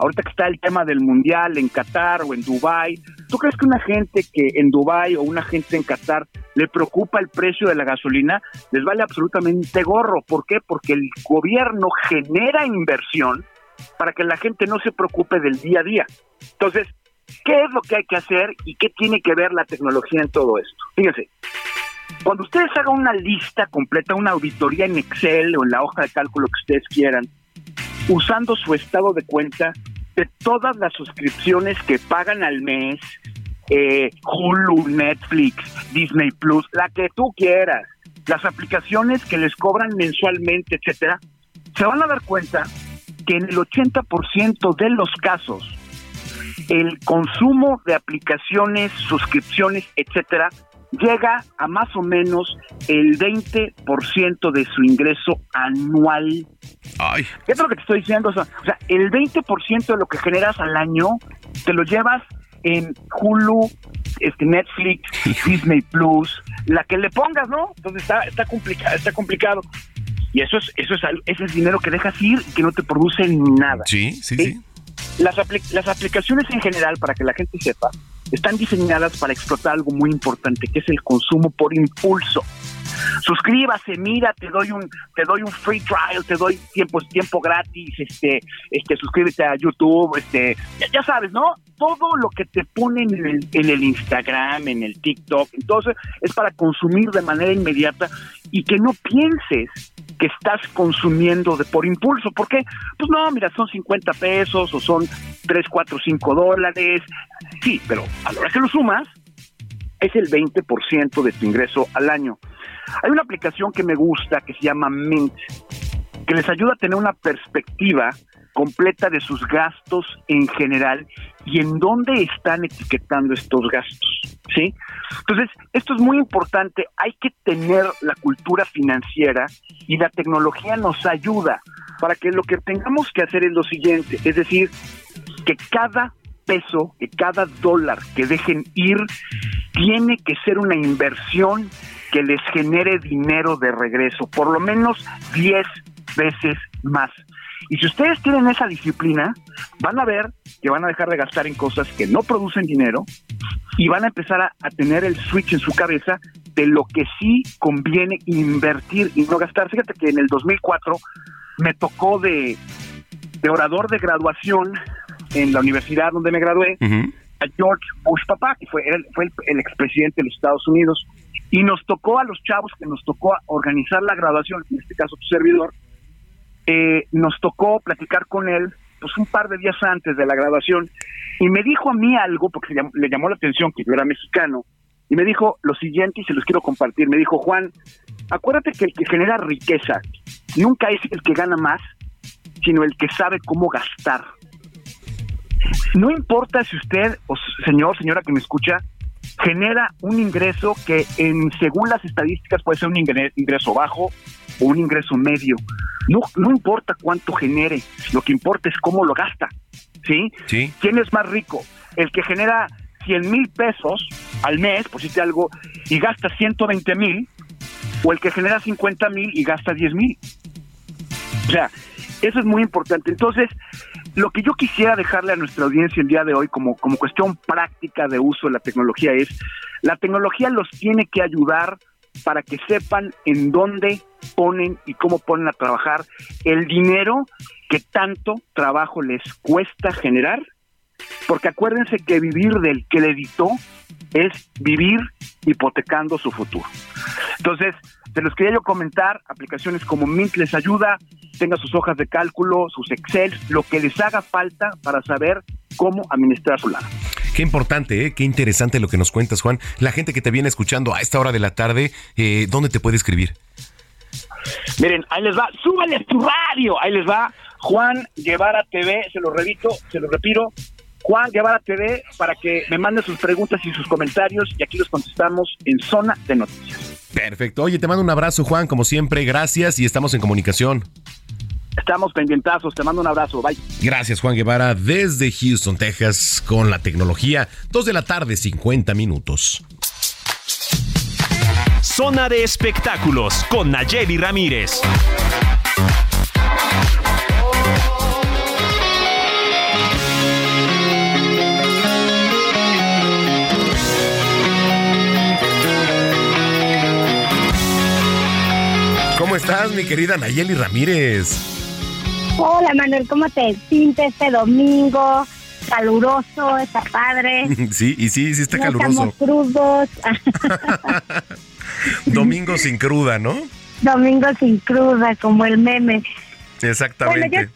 Ahorita que está el tema del mundial en Qatar o en Dubai, ¿tú crees que una gente que en Dubai o una gente en Qatar le preocupa el precio de la gasolina? Les vale absolutamente gorro. ¿Por qué? Porque el gobierno genera inversión para que la gente no se preocupe del día a día. Entonces, ¿qué es lo que hay que hacer y qué tiene que ver la tecnología en todo esto? Fíjense, cuando ustedes hagan una lista completa, una auditoría en Excel o en la hoja de cálculo que ustedes quieran, usando su estado de cuenta de todas las suscripciones que pagan al mes, eh, Hulu, Netflix, Disney Plus, la que tú quieras, las aplicaciones que les cobran mensualmente, etcétera, se van a dar cuenta que en el 80% de los casos el consumo de aplicaciones, suscripciones, etcétera, llega a más o menos el 20% de su ingreso anual.
Ay.
¿Qué es lo que te estoy diciendo? O sea, el 20% de lo que generas al año te lo llevas en Hulu, este Netflix, Disney Plus, la que le pongas, ¿no? Entonces está está complicado, está complicado. Y eso es eso es ese es dinero que dejas ir y que no te produce nada.
Sí, sí, sí.
Las, las aplicaciones en general, para que la gente sepa, están diseñadas para explotar algo muy importante, que es el consumo por impulso. Suscríbase, mira, te doy un, te doy un free trial, te doy tiempo, tiempo gratis, este, este, suscríbete a YouTube, este, ya, sabes, ¿no? Todo lo que te ponen en el, en el Instagram, en el TikTok, entonces es para consumir de manera inmediata y que no pienses que estás consumiendo de por impulso. ¿Por qué? Pues no, mira, son 50 pesos o son 3, 4, 5 dólares. Sí, pero a la hora que lo sumas, es el 20% de tu ingreso al año. Hay una aplicación que me gusta que se llama Mint, que les ayuda a tener una perspectiva completa de sus gastos en general y en dónde están etiquetando estos gastos, ¿sí? Entonces, esto es muy importante, hay que tener la cultura financiera y la tecnología nos ayuda para que lo que tengamos que hacer es lo siguiente, es decir, que cada peso, que cada dólar que dejen ir, tiene que ser una inversión que les genere dinero de regreso, por lo menos 10 veces más. Y si ustedes tienen esa disciplina, van a ver que van a dejar de gastar en cosas que no producen dinero y van a empezar a, tener el switch en su cabeza de lo que sí conviene invertir y no gastar. Fíjate que en el 2004 me tocó de, de orador de graduación en la universidad donde me gradué a George Bush papá, que fue, él fue el, el expresidente de los Estados Unidos, y nos tocó a los chavos que nos tocó organizar la graduación, en este caso tu servidor, eh, nos tocó platicar con él pues un par de días antes de la graduación y me dijo a mí algo porque le llamó, le llamó la atención que yo era mexicano y me dijo lo siguiente y se los quiero compartir. Me dijo Juan acuérdate que el que genera riqueza nunca es el que gana más sino el que sabe cómo gastar no importa si usted o señor señora que me escucha genera un ingreso que en según las estadísticas puede ser un ingre- ingreso bajo o un ingreso medio. No, no importa cuánto genere, lo que importa es cómo lo gasta. ¿Sí?
Sí.
¿Quién es más rico? El que genera 100 mil pesos al mes, por decirte algo, y gasta 120 mil, o el que genera 50 mil y gasta 10 mil. O sea, eso es muy importante. Entonces, lo que yo quisiera dejarle a nuestra audiencia el día de hoy como, como cuestión práctica de uso de la tecnología es, la tecnología los tiene que ayudar para que sepan en dónde ponen y cómo ponen a trabajar el dinero que tanto trabajo les cuesta generar, porque acuérdense que vivir del editó es vivir hipotecando su futuro. Entonces, se los quería yo comentar, aplicaciones como Mint les ayuda, tenga sus hojas de cálculo, sus Excel, lo que les haga falta para saber cómo administrar su lana.
Qué importante, ¿eh? qué interesante lo que nos cuentas, Juan. La gente que te viene escuchando a esta hora de la tarde, eh, ¿dónde te puede escribir?
Miren, ahí les va, súbale a tu radio, ahí les va Juan Guevara TV, se lo repito, se lo repito, Juan Guevara TV, para que me manden sus preguntas y sus comentarios y aquí los contestamos en Zona de Noticias.
Perfecto. Oye, te mando un abrazo, Juan, como siempre. Gracias y estamos en comunicación.
Estamos pendientazos. Te mando un abrazo. Bye.
Gracias, Juan Guevara, desde Houston, Texas, con la tecnología. Dos de la tarde, 50 minutos.
Zona de espectáculos con Nayeli Ramírez.
¿Cómo estás, mi querida Nayeli Ramírez?
Hola Manuel, ¿cómo te sientes este domingo? Caluroso, está padre.
Sí, y sí, sí está
no
caluroso.
Estamos crudos.
Domingo sin cruda, ¿no?
domingo sin cruda, como el meme.
Exactamente.
Bueno,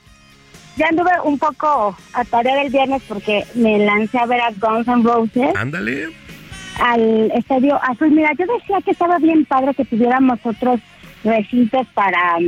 Ya anduve un poco a tarea el viernes porque me lancé a ver a Guns N' Roses
Ándale.
al estadio Azul. Mira, yo decía que estaba bien padre que tuviéramos otros recintos para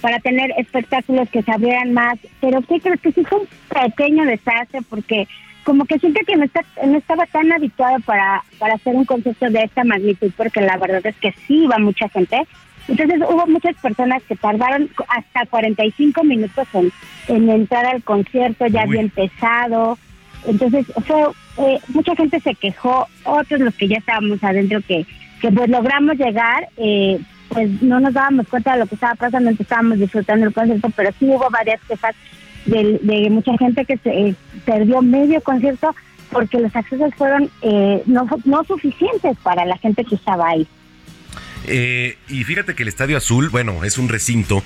para tener espectáculos que se abrieran más, pero ¿qué crees que sí fue un pequeño desastre? Porque como que siento que no, está, no estaba tan habituado para, para hacer un concierto de esta magnitud, porque la verdad es que sí iba mucha gente. Entonces hubo muchas personas que tardaron hasta 45 minutos en, en entrar al concierto, ya había empezado. Entonces fue eh, mucha gente se quejó, otros los que ya estábamos adentro que, que pues logramos llegar, eh, pues no nos dábamos cuenta de lo que estaba pasando, estábamos disfrutando el concierto, pero sí hubo varias quejas de, de mucha gente que se eh, perdió medio concierto porque los accesos fueron eh, no, no suficientes para la gente que estaba ahí.
Eh, y fíjate que el Estadio Azul, bueno, es un recinto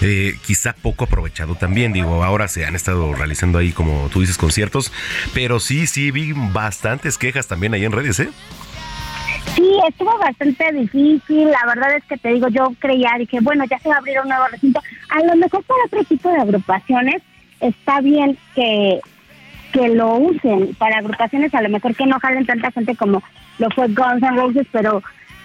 eh, quizá poco aprovechado también. Digo, ahora se han estado realizando ahí, como tú dices, conciertos. Pero sí, sí, vi bastantes quejas también ahí en redes, ¿eh?
Sí, estuvo bastante difícil. La verdad es que te digo, yo creía, dije, bueno, ya se va a abrir un nuevo recinto. A lo mejor para otro tipo de agrupaciones está bien que, que lo usen. Para agrupaciones a lo mejor que no jalen tanta gente como lo fue Guns N' Roses, pero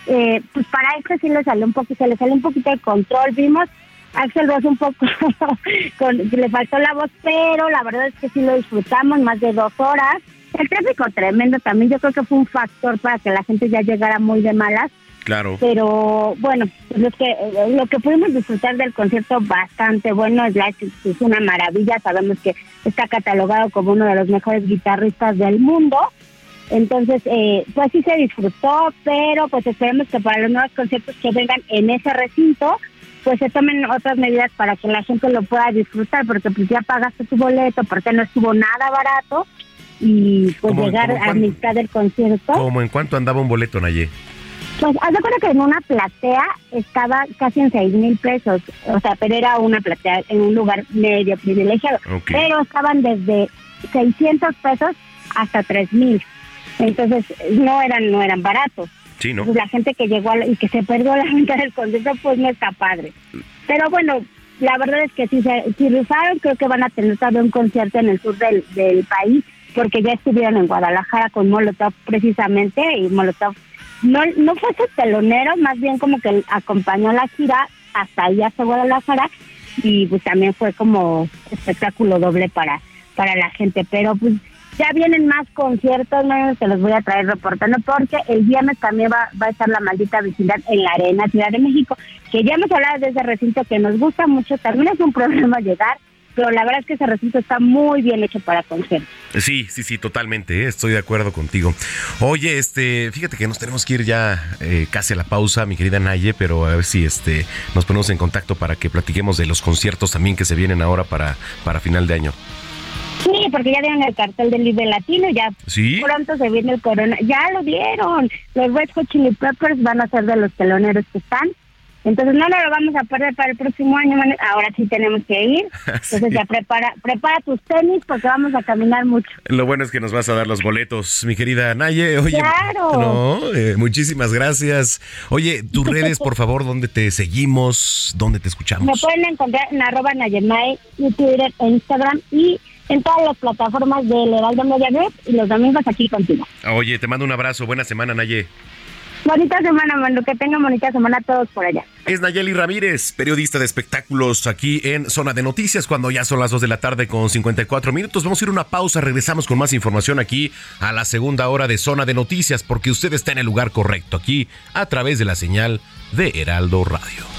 eh, pues para esto sí le salió un poco, se le salió un poquito de control. Vimos Axel Rose un poco, con, le faltó la voz, pero la verdad es que sí lo disfrutamos más de dos horas. El tráfico tremendo también, yo creo que fue un factor para que la gente ya llegara muy de malas.
Claro.
Pero bueno, pues lo que lo que pudimos disfrutar del concierto bastante bueno, Slash es una maravilla, sabemos que está catalogado como uno de los mejores guitarristas del mundo. Entonces, eh, pues sí se disfrutó, pero pues esperemos que para los nuevos conciertos que vengan en ese recinto, pues se tomen otras medidas para que la gente lo pueda disfrutar, porque pues ya pagaste tu boleto, porque no estuvo nada barato y pues
¿Cómo-
llegar a mitad del concierto.
¿Cómo en cuánto andaba un boleto, Naye?
Pues haz de cuenta que en una platea estaba casi en seis mil pesos, o sea, pero era una platea en un lugar medio privilegiado. Pero estaban desde 600 pesos hasta tres mil. Entonces no eran no eran baratos.
Sí, ¿no?
Pues la gente que llegó a y que se perdió la mitad del concierto, pues no está padre. Pero bueno, la verdad es que si se si rifaron, creo que van a tener todavía un concierto en el sur del, del país, porque ya estuvieron en Guadalajara con Molotov precisamente, y Molotov no, no fue su telonero, más bien como que acompañó la gira hasta ahí, hasta Guadalajara, y pues también fue como espectáculo doble para, para la gente. Pero pues ya vienen más conciertos, no se los voy a traer reportando, porque el viernes también va, va a estar la maldita vecindad en la Arena Ciudad de México, que ya hemos hablado de ese recinto que nos gusta mucho, también es un problema llegar, pero la verdad es que ese recinto está muy bien hecho para conciertos.
Sí, sí, sí, totalmente, ¿eh? estoy de acuerdo contigo. Oye, este, fíjate que nos tenemos que ir ya eh, casi a la pausa, mi querida Naye, pero a ver si este nos ponemos en contacto para que platiquemos de los conciertos también que se vienen ahora para, para final de año.
Sí, porque ya dieron el cartel del Vive Latino, ya
¿Sí?
pronto se viene el Corona, ya lo dieron. Los Red Hot Chili Peppers van a ser de los teloneros que están. Entonces no lo vamos a perder para el próximo año, ahora sí tenemos que ir. Entonces ya prepara, prepara tus tenis porque vamos a caminar mucho.
Lo bueno es que nos vas a dar los boletos, mi querida Naye. Oye,
Claro.
no, eh, muchísimas gracias. Oye, tus redes, por favor, ¿dónde te seguimos? ¿Dónde te
Me
escuchamos?
pueden encontrar en arroba Nayemay, en Twitter, en Instagram y en todas las plataformas del Heraldo Media Group y los domingos aquí contigo.
Oye, te mando un abrazo, buena semana, Naye.
Bonita semana, Manu. Que tengan bonita semana todos por allá.
Es Nayeli Ramírez, periodista de espectáculos aquí en Zona de Noticias, cuando ya son las 2 de la tarde con 54 minutos. Vamos a ir a una pausa, regresamos con más información aquí a la segunda hora de Zona de Noticias, porque usted está en el lugar correcto, aquí a través de la señal de Heraldo Radio.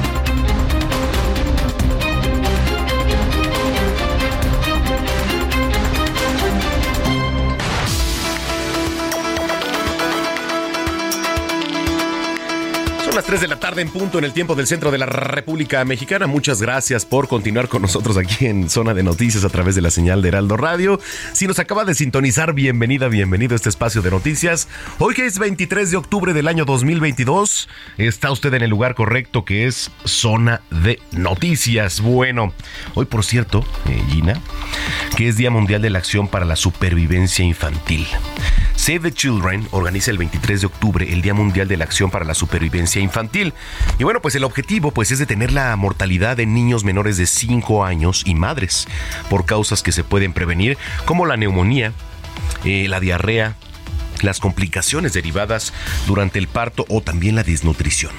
Son las 3 de la tarde en punto en el tiempo del centro de la República Mexicana. Muchas gracias por continuar con nosotros aquí en Zona de Noticias a través de la señal de Heraldo Radio. Si nos acaba de sintonizar, bienvenida, bienvenido a este espacio de noticias. Hoy que es 23 de octubre del año 2022, está usted en el lugar correcto que es Zona de Noticias. Bueno, hoy por cierto, eh, Gina, que es Día Mundial de la Acción para la Supervivencia Infantil. Save the Children organiza el 23 de octubre el Día Mundial de la Acción para la Supervivencia Infantil. Y bueno, pues el objetivo pues es detener la mortalidad de niños menores de 5 años y madres por causas que se pueden prevenir como la neumonía, eh, la diarrea, las complicaciones derivadas durante el parto o también la desnutrición.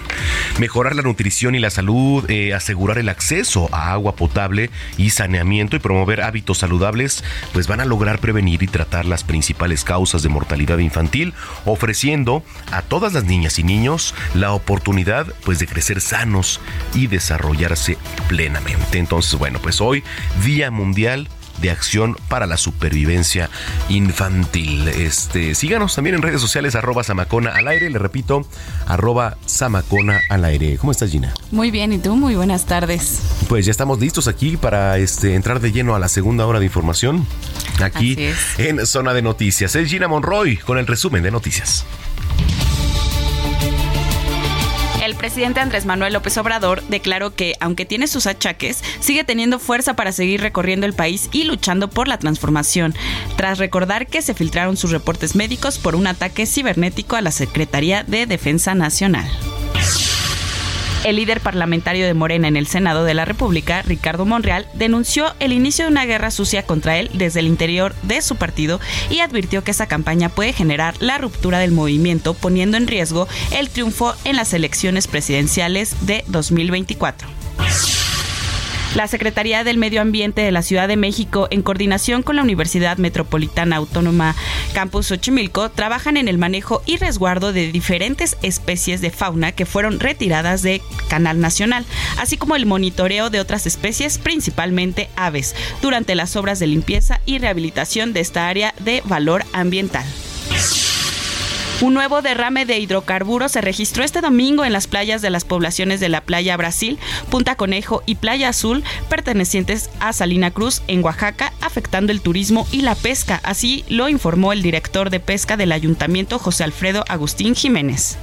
Mejorar la nutrición y la salud, eh, asegurar el acceso a agua potable y saneamiento y promover hábitos saludables, pues van a lograr prevenir y tratar las principales causas de mortalidad infantil, ofreciendo a todas las niñas y niños la oportunidad pues de crecer sanos y desarrollarse plenamente. Entonces, bueno, pues hoy Día Mundial de acción para la supervivencia infantil. Este, síganos también en redes sociales, arroba Samacona al aire. Le repito, arroba Samacona al aire. ¿Cómo estás, Gina?
Muy bien, ¿y tú? Muy buenas tardes.
Pues ya estamos listos aquí para este, entrar de lleno a la segunda hora de información. Aquí en Zona de Noticias. Es Gina Monroy con el resumen de noticias.
El presidente Andrés Manuel López Obrador declaró que, aunque tiene sus achaques, sigue teniendo fuerza para seguir recorriendo el país y luchando por la transformación, tras recordar que se filtraron sus reportes médicos por un ataque cibernético a la Secretaría de Defensa Nacional. El líder parlamentario de Morena en el Senado de la República, Ricardo Monreal, denunció el inicio de una guerra sucia contra él desde el interior de su partido y advirtió que esa campaña puede generar la ruptura del movimiento, poniendo en riesgo el triunfo en las elecciones presidenciales de 2024. La Secretaría del Medio Ambiente de la Ciudad de México, en coordinación con la Universidad Metropolitana Autónoma Campus Xochimilco, trabajan en el manejo y resguardo de diferentes especies de fauna que fueron retiradas de Canal Nacional, así como el monitoreo de otras especies, principalmente aves, durante las obras de limpieza y rehabilitación de esta área de valor ambiental. Un nuevo derrame de hidrocarburos se registró este domingo en las playas de las poblaciones de la Playa Brasil, Punta Conejo y Playa Azul, pertenecientes a Salina Cruz, en Oaxaca, afectando el turismo y la pesca. Así lo informó el director de pesca del ayuntamiento, José Alfredo Agustín Jiménez.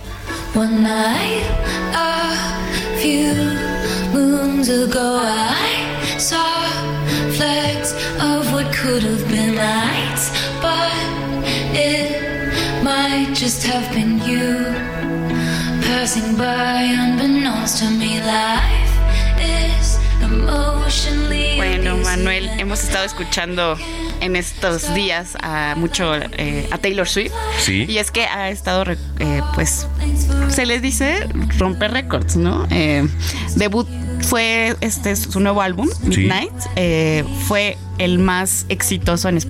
Of what could have been but it might just have been you passing by unbeknownst to me. Life is emotionally.
Bueno, Manuel, hemos estado escuchando en estos días a mucho eh, a Taylor Swift.
Sí.
Y es que ha estado, eh, pues, se les dice romper récords, ¿no? Eh, debut fue este su nuevo álbum,
Sí.
Midnight, eh, fue el más exitoso en España.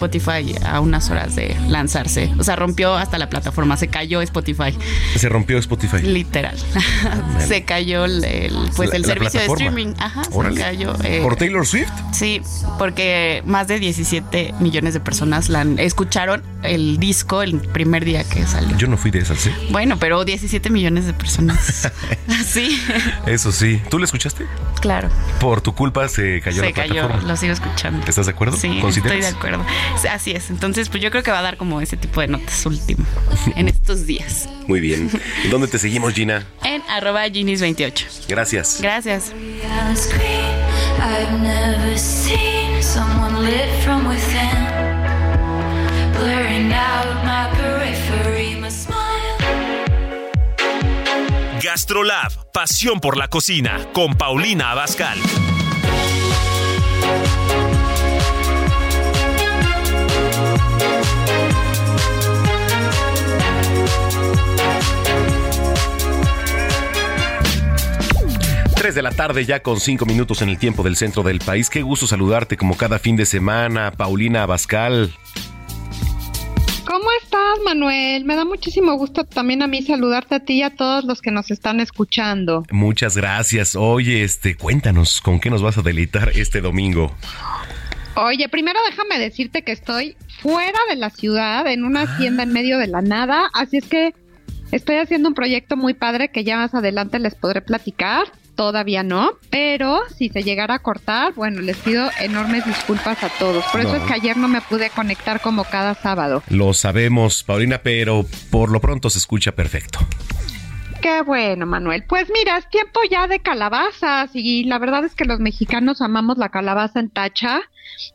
Spotify a unas horas de lanzarse. O sea, rompió hasta la plataforma, se cayó Spotify.
Se rompió Spotify.
Literal. se cayó el, el- pues
La-
el servicio de streaming. Ajá,
Órale.
se cayó. eh,
¿Por Taylor Swift?
Sí, porque más de 17 millones de personas la escucharon el disco el primer día que salió.
Yo no fui de esas, ¿sí?
Bueno, pero 17 millones de personas. sí,
Eso sí. ¿Tú la escuchaste?
claro.
Por tu culpa se cayó
se
la
cayó,
plataforma.
lo sigo escuchando.
¿Estás de acuerdo?
Sí,
¿Consideras?
estoy de acuerdo. Así es. Entonces, pues yo creo que va a dar como ese tipo de notas último en estos días.
Muy bien. ¿Dónde te seguimos, Gina?
En arroba Ginis28.
Gracias.
Gracias.
Gastrolab, pasión por la cocina, con Paulina Abascal.
Tres de la tarde ya con cinco minutos en el tiempo del centro del país. Qué gusto saludarte como cada fin de semana, Paulina Abascal.
¿Cómo estás, Manuel? Me da muchísimo gusto también a mí saludarte a ti y a todos los que nos están escuchando.
Muchas gracias. Oye, este, cuéntanos con qué nos vas a deleitar este domingo.
Oye, primero déjame decirte que estoy fuera de la ciudad, en una hacienda en medio de la nada, así es que estoy haciendo un proyecto muy padre que ya más adelante les podré platicar. Todavía no, pero si se llegara a cortar, bueno, les pido enormes disculpas a todos. Por eso
No.
es que ayer no me pude conectar como cada sábado.
Lo sabemos, Paulina, pero por lo pronto se escucha perfecto.
Qué bueno, Manuel. Pues mira, es tiempo ya de calabazas y la verdad es que los mexicanos amamos la calabaza en tacha.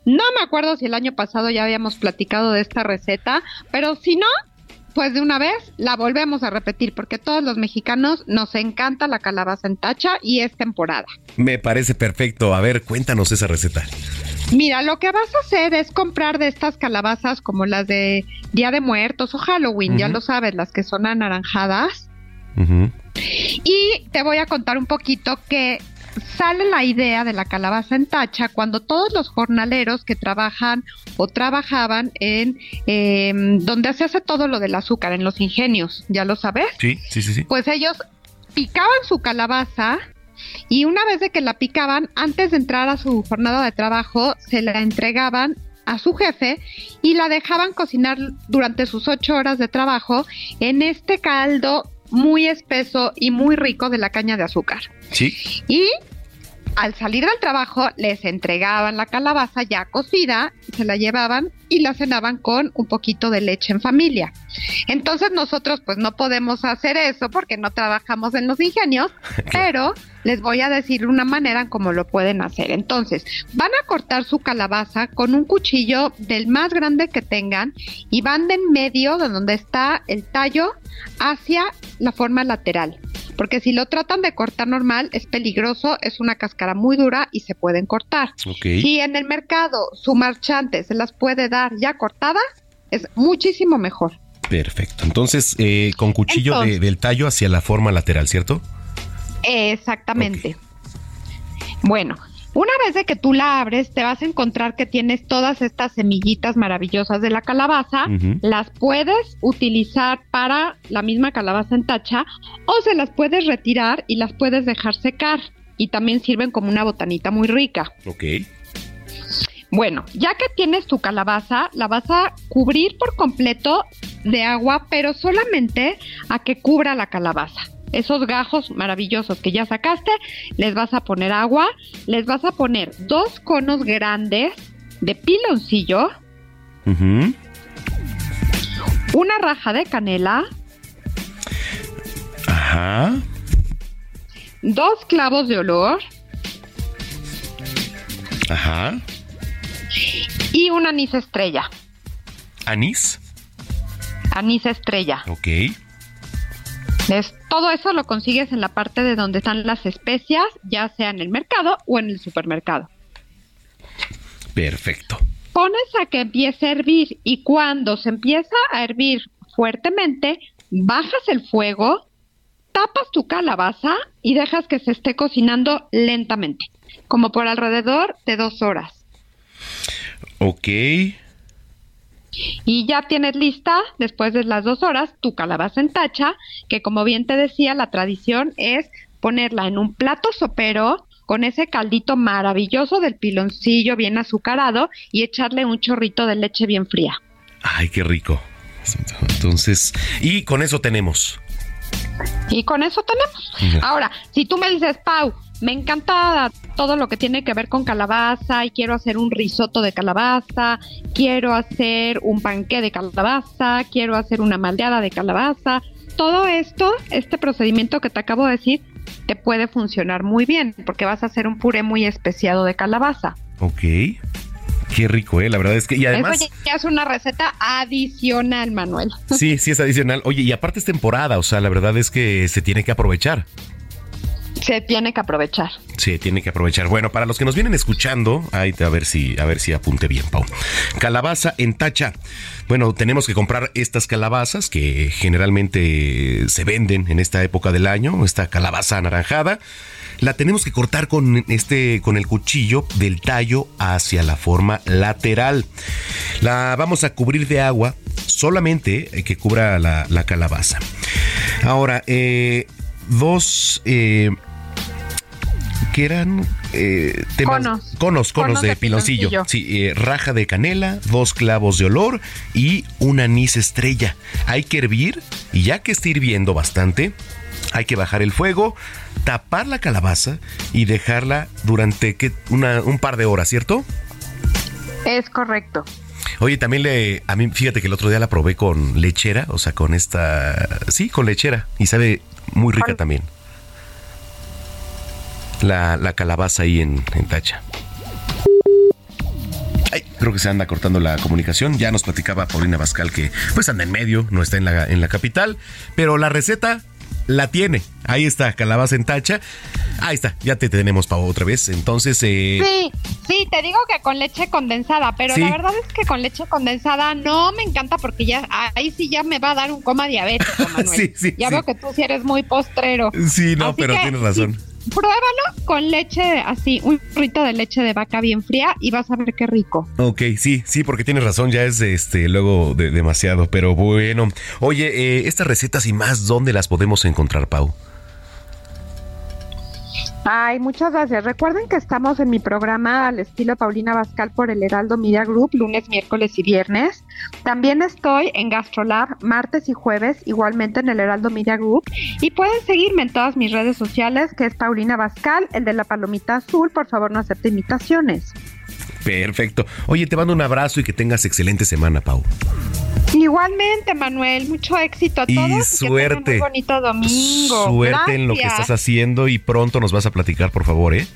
No me acuerdo si el año pasado ya habíamos platicado de esta receta, pero si no, pues de una vez la volvemos a repetir porque todos los mexicanos nos encanta la calabaza en tacha y es temporada.
Me parece perfecto. A ver, cuéntanos esa receta.
Mira, lo que vas a hacer es comprar de estas calabazas como las de Día de Muertos o Halloween, ya lo sabes, las que son anaranjadas. Y te voy a contar un poquito que sale la idea de la calabaza en tacha cuando todos los jornaleros que trabajan o trabajaban en eh, donde se hace todo lo del azúcar, en los ingenios, ¿ya lo sabes?
Sí, sí, sí, sí.
Pues ellos picaban su calabaza y una vez de que la picaban, antes de entrar a su jornada de trabajo, se la entregaban a su jefe y la dejaban cocinar durante sus ocho horas de trabajo en este caldo muy espeso y muy rico de la caña de azúcar.
Sí.
Y al salir del trabajo les entregaban la calabaza ya cocida, se la llevaban y la cenaban con un poquito de leche en familia. Entonces nosotros pues no podemos hacer eso porque no trabajamos en los ingenios, pero les voy a decir una manera en cómo lo pueden hacer. Entonces, van a cortar su calabaza con un cuchillo del más grande que tengan y van de en medio de donde está el tallo hacia la forma lateral. Porque si lo tratan de cortar normal es peligroso, es una cáscara muy dura y se pueden cortar.
Ok.
Si en el mercado su marchante se las puede dar ya cortada, es muchísimo mejor.
Perfecto. Entonces, eh, con cuchillo de- del tallo hacia la forma lateral, ¿cierto?
Exactamente. Bueno, una vez de que tú la abres, te vas a encontrar que tienes todas estas semillitas maravillosas de la calabaza. Las puedes utilizar para la misma calabaza en tacha o se las puedes retirar y las puedes dejar secar. Y también sirven como una botanita muy rica.
Ok.
Bueno, ya que tienes tu calabaza, la vas a cubrir por completo de agua, pero solamente a que cubra la calabaza. Esos gajos maravillosos que ya sacaste, les vas a poner agua, les vas a poner dos conos grandes de piloncillo, una raja de canela,
Ajá.
dos clavos de olor
Ajá.
y un anís estrella.
Anís.
Anís estrella.
Ok.
Es- todo eso lo consigues en la parte de donde están las especias, ya sea en el mercado o en el supermercado.
Perfecto.
Pones a que empiece a hervir y cuando se empieza a hervir fuertemente, bajas el fuego, tapas tu calabaza y dejas que se esté cocinando lentamente, como por alrededor de dos horas.
Ok.
Y ya tienes lista, después de las dos horas, tu calabaza en tacha, que como bien te decía, la tradición es ponerla en un plato sopero con ese caldito maravilloso del piloncillo bien azucarado y echarle un chorrito de leche bien fría.
Ay, qué rico. Entonces, y con eso tenemos.
Y con eso tenemos. Ahora, si tú me dices, Pau, me encanta todo lo que tiene que ver con calabaza y quiero hacer un risotto de calabaza, quiero hacer un panqué de calabaza, quiero hacer una maldeada de calabaza. Todo esto, este procedimiento que te acabo de decir, te puede funcionar muy bien porque vas a hacer un puré muy especiado de calabaza.
Ok. Qué rico, ¿eh? La verdad es que. Y además.
Eso ya es una receta adicional, Manuel.
Sí, sí, es adicional. Oye, y aparte es temporada, o sea, la verdad es que se tiene que aprovechar.
Se tiene que aprovechar.
Sí, tiene que aprovechar. Bueno, para los que nos vienen escuchando, ahí a ver si, a ver si apunte bien, Pau. Calabaza en tacha. Bueno, tenemos que comprar estas calabazas que generalmente se venden en esta época del año, esta calabaza anaranjada. La tenemos que cortar con este, con el cuchillo del tallo hacia la forma lateral. La vamos a cubrir de agua, solamente que cubra la, la calabaza. Ahora, eh, dos eh, que eran eh, temas,
Conos.
conos, conos, de, piloncillo. Sí, eh, raja de canela, dos clavos de olor y un anís estrella. Hay que hervir y ya que esté hirviendo bastante, hay que bajar el fuego, tapar la calabaza y dejarla durante ¿qué? Una- un par de horas, ¿cierto?
Es correcto.
Oye, también le, a mí, fíjate que el otro día la probé con lechera, o sea, con esta, sí, con lechera, y sabe muy rica también. La, la calabaza ahí en, en tacha. Ay, creo que se anda cortando la comunicación. Ya nos platicaba Paulina Bascal que pues anda en medio, no está en la, en la capital, pero la receta la tiene. Ahí está, calabaza en tacha. Ahí está, ya te tenemos, Pau, otra vez. Entonces, eh,
Sí, sí, te digo que con leche condensada, pero
Sí.
la verdad es que con leche condensada no me encanta porque ya ahí sí ya me va a dar un coma diabético, Manuel.
Sí, sí,
ya veo que tú sí eres muy postrero.
sí, no,
Así
pero
que,
tienes razón.
Pruébalo con leche así, un chorrito de leche de vaca bien fría y vas a ver qué rico.
Ok, sí, sí, porque tienes razón, ya es este luego de- demasiado, pero bueno. Oye, eh, estas recetas y más, ¿dónde las podemos encontrar, Pau?
Ay, muchas gracias. Recuerden que estamos en mi programa al estilo Paulina Bascal por el Heraldo Media Group, lunes, miércoles y viernes. También estoy en Gastrolab martes y jueves, igualmente en el Heraldo Media Group. Y pueden seguirme en todas mis redes sociales, que es Paulina Bascal, el de la palomita azul. Por favor, no acepte imitaciones.
Perfecto. Oye, te mando un abrazo y que tengas excelente semana, Pau.
Igualmente, Manuel, mucho éxito a
Y
todos. que tengan
suerte.
muy bonito domingo.
Suerte en lo que estás haciendo y pronto nos vas a platicar, por favor, ¿eh?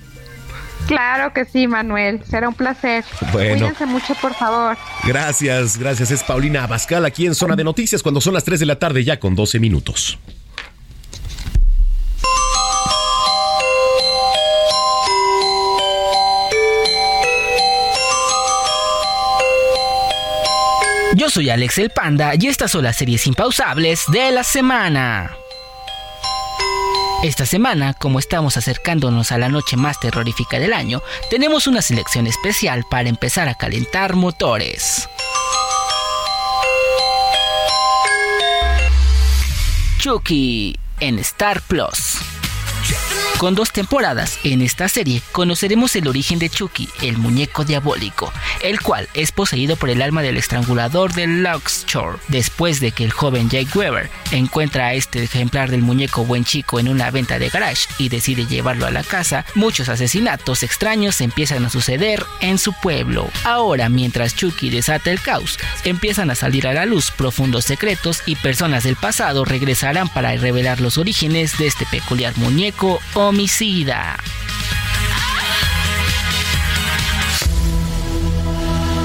Claro que sí, Manuel. Será un placer.
Bueno.
Cuídense mucho, por favor.
Gracias, gracias. Es Paulina Abascal aquí en Zona de Noticias cuando son las 3 de la tarde ya con 12 minutos.
Yo soy Alex el Panda y estas son las series impausables de la semana. Esta semana, como estamos acercándonos a la noche más terrorífica del año, tenemos una selección especial para empezar a calentar motores. Chucky en Star Plus. Con dos temporadas en esta serie conoceremos el origen de Chucky, el muñeco diabólico, el cual es poseído por el alma del estrangulador de Luxshore. Después de que el joven Jake Weber encuentra a este ejemplar del muñeco buen chico en una venta de garage y decide llevarlo a la casa, muchos asesinatos extraños empiezan a suceder en su pueblo. Ahora, mientras Chucky desata el caos, empiezan a salir a la luz profundos secretos y personas del pasado regresarán para revelar los orígenes de este peculiar muñeco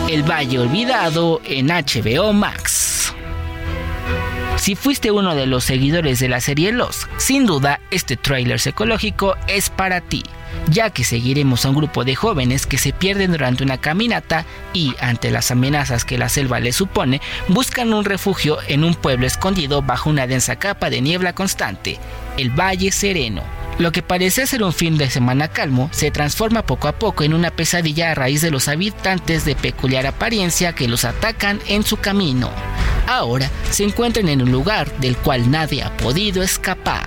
El Valle Olvidado en HBO Max. Si fuiste uno de los seguidores de la serie Los, sin duda este tráiler ecológico es para ti ya que seguiremos a un grupo de jóvenes que se pierden durante una caminata y, ante las amenazas que la selva les supone, buscan un refugio en un pueblo escondido bajo una densa capa de niebla constante, el Valle Sereno. Lo que parece ser un fin de semana calmo se transforma poco a poco en una pesadilla a raíz de los habitantes de peculiar apariencia que los atacan en su camino. Ahora se encuentran en un lugar del cual nadie ha podido escapar.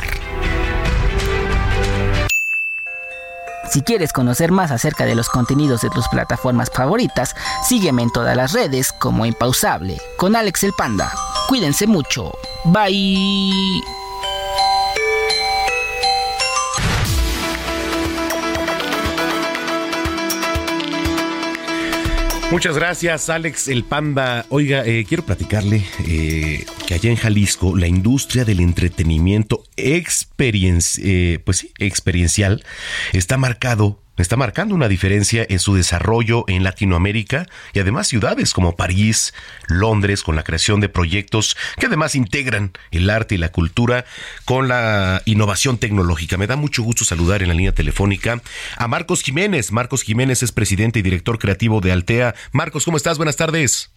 Si quieres conocer más acerca de los contenidos de tus plataformas favoritas, sígueme en todas las redes como Impausable, con Alex el Panda. Cuídense mucho. Bye.
Muchas gracias, Alex el Panda. Oiga, eh, quiero platicarle eh, que allá en Jalisco la industria del entretenimiento eh, pues experiencial está marcado está marcando una diferencia en su desarrollo en Latinoamérica y además ciudades como París, Londres, con la creación de proyectos que además integran el arte y la cultura con la innovación tecnológica. Me da mucho gusto saludar en la línea telefónica a Marcos Jiménez. Marcos Jiménez es presidente y director creativo de Altea. Marcos, ¿cómo estás? Buenas tardes.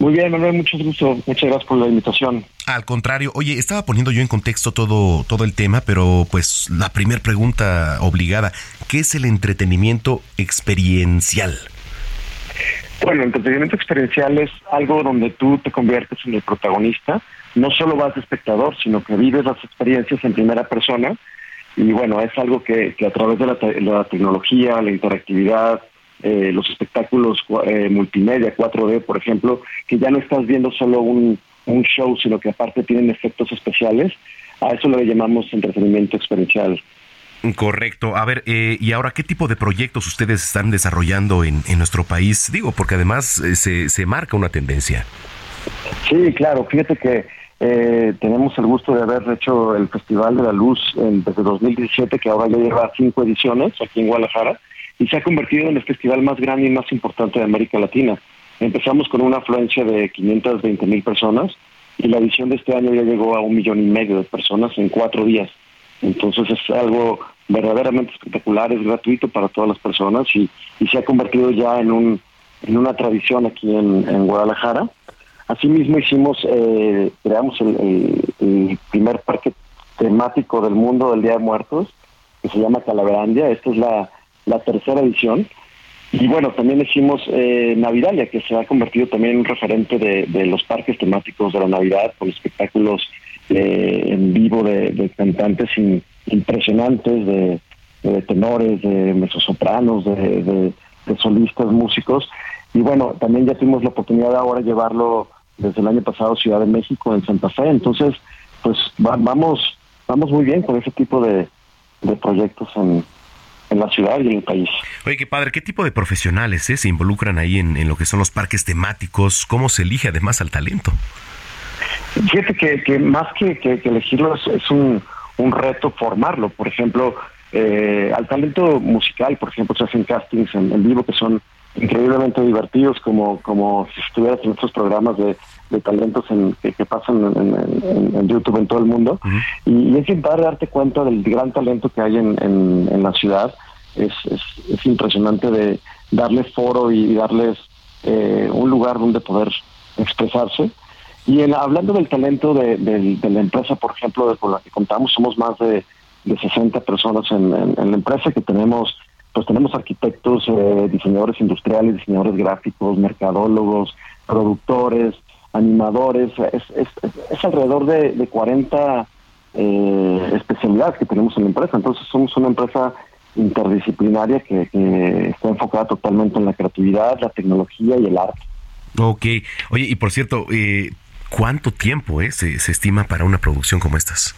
Muy bien, Manuel, mucho gusto. Muchas gracias por la invitación.
Al contrario, oye, estaba poniendo yo en contexto todo, todo el tema, pero pues la primera pregunta obligada, ¿qué es el entretenimiento experiencial?
Bueno, el entretenimiento experiencial es algo donde tú te conviertes en el protagonista, no solo vas de espectador, sino que vives las experiencias en primera persona y bueno, es algo que, a través de la, la tecnología, la interactividad, eh, los espectáculos eh, multimedia, 4D, por ejemplo, que ya no estás viendo solo un, show, sino que aparte tienen efectos especiales. A eso le llamamos entretenimiento experiencial.
Correcto. A ver, eh, ¿y ahora qué tipo de proyectos ustedes están desarrollando en, nuestro país? Digo, porque además se, se marca una tendencia.
Sí, claro. Fíjate que tenemos el gusto de haber hecho el Festival de la Luz desde 2017, que ahora ya lleva cinco ediciones aquí en Guadalajara y se ha convertido en el festival más grande y más importante de América Latina. Empezamos con una afluencia de 520 mil personas y la edición de este año ya llegó a un millón y medio de personas en cuatro días. Entonces es algo verdaderamente espectacular, es gratuito para todas las personas y, se ha convertido ya en, un, una tradición aquí en, Guadalajara. Asimismo hicimos, eh, creamos el, el, primer parque temático del mundo del Día de Muertos, que se llama Calaverandia. Esta es la la tercera edición. Y bueno, también hicimos eh, Navidalia, que se ha convertido también en un referente de, los parques temáticos de la Navidad, con espectáculos eh, en vivo de, cantantes impresionantes, de, tenores, de mezzosopranos, de, solistas, músicos. Y bueno, también ya tuvimos la oportunidad de ahora llevarlo desde el año pasado a Ciudad de México, en Santa Fe. Entonces, pues vamos, vamos muy bien con ese tipo de, de proyectos en, en la ciudad y en el país.
Oye, qué padre, ¿qué tipo de profesionales eh, se involucran ahí en, lo que son los parques temáticos? ¿Cómo se elige además al talento?
Fíjate que, más que, elegirlo es, un, reto formarlo. Por ejemplo, eh, al talento musical, por ejemplo, se hacen castings en, vivo que son increíblemente divertidos, como, como si estuvieras en estos programas de, talentos en, que, pasan en, YouTube en todo el mundo. y, es importante darte cuenta del gran talento que hay en, la ciudad. Es, es, impresionante de darles foro y darles eh, un lugar donde poder expresarse. Y en, hablando del talento de, la empresa, por ejemplo, con la que contamos, somos más de, de 60 personas en, la empresa que tenemos pues tenemos arquitectos, eh, diseñadores industriales, diseñadores gráficos, mercadólogos, productores, animadores, es, es, es alrededor de, de 40 eh, especialidades que tenemos en la empresa. Entonces somos una empresa interdisciplinaria que, está enfocada totalmente en la creatividad, la tecnología y el arte.
Ok. Oye, y por cierto, eh, ¿cuánto tiempo eh, se, se estima para una producción como estas?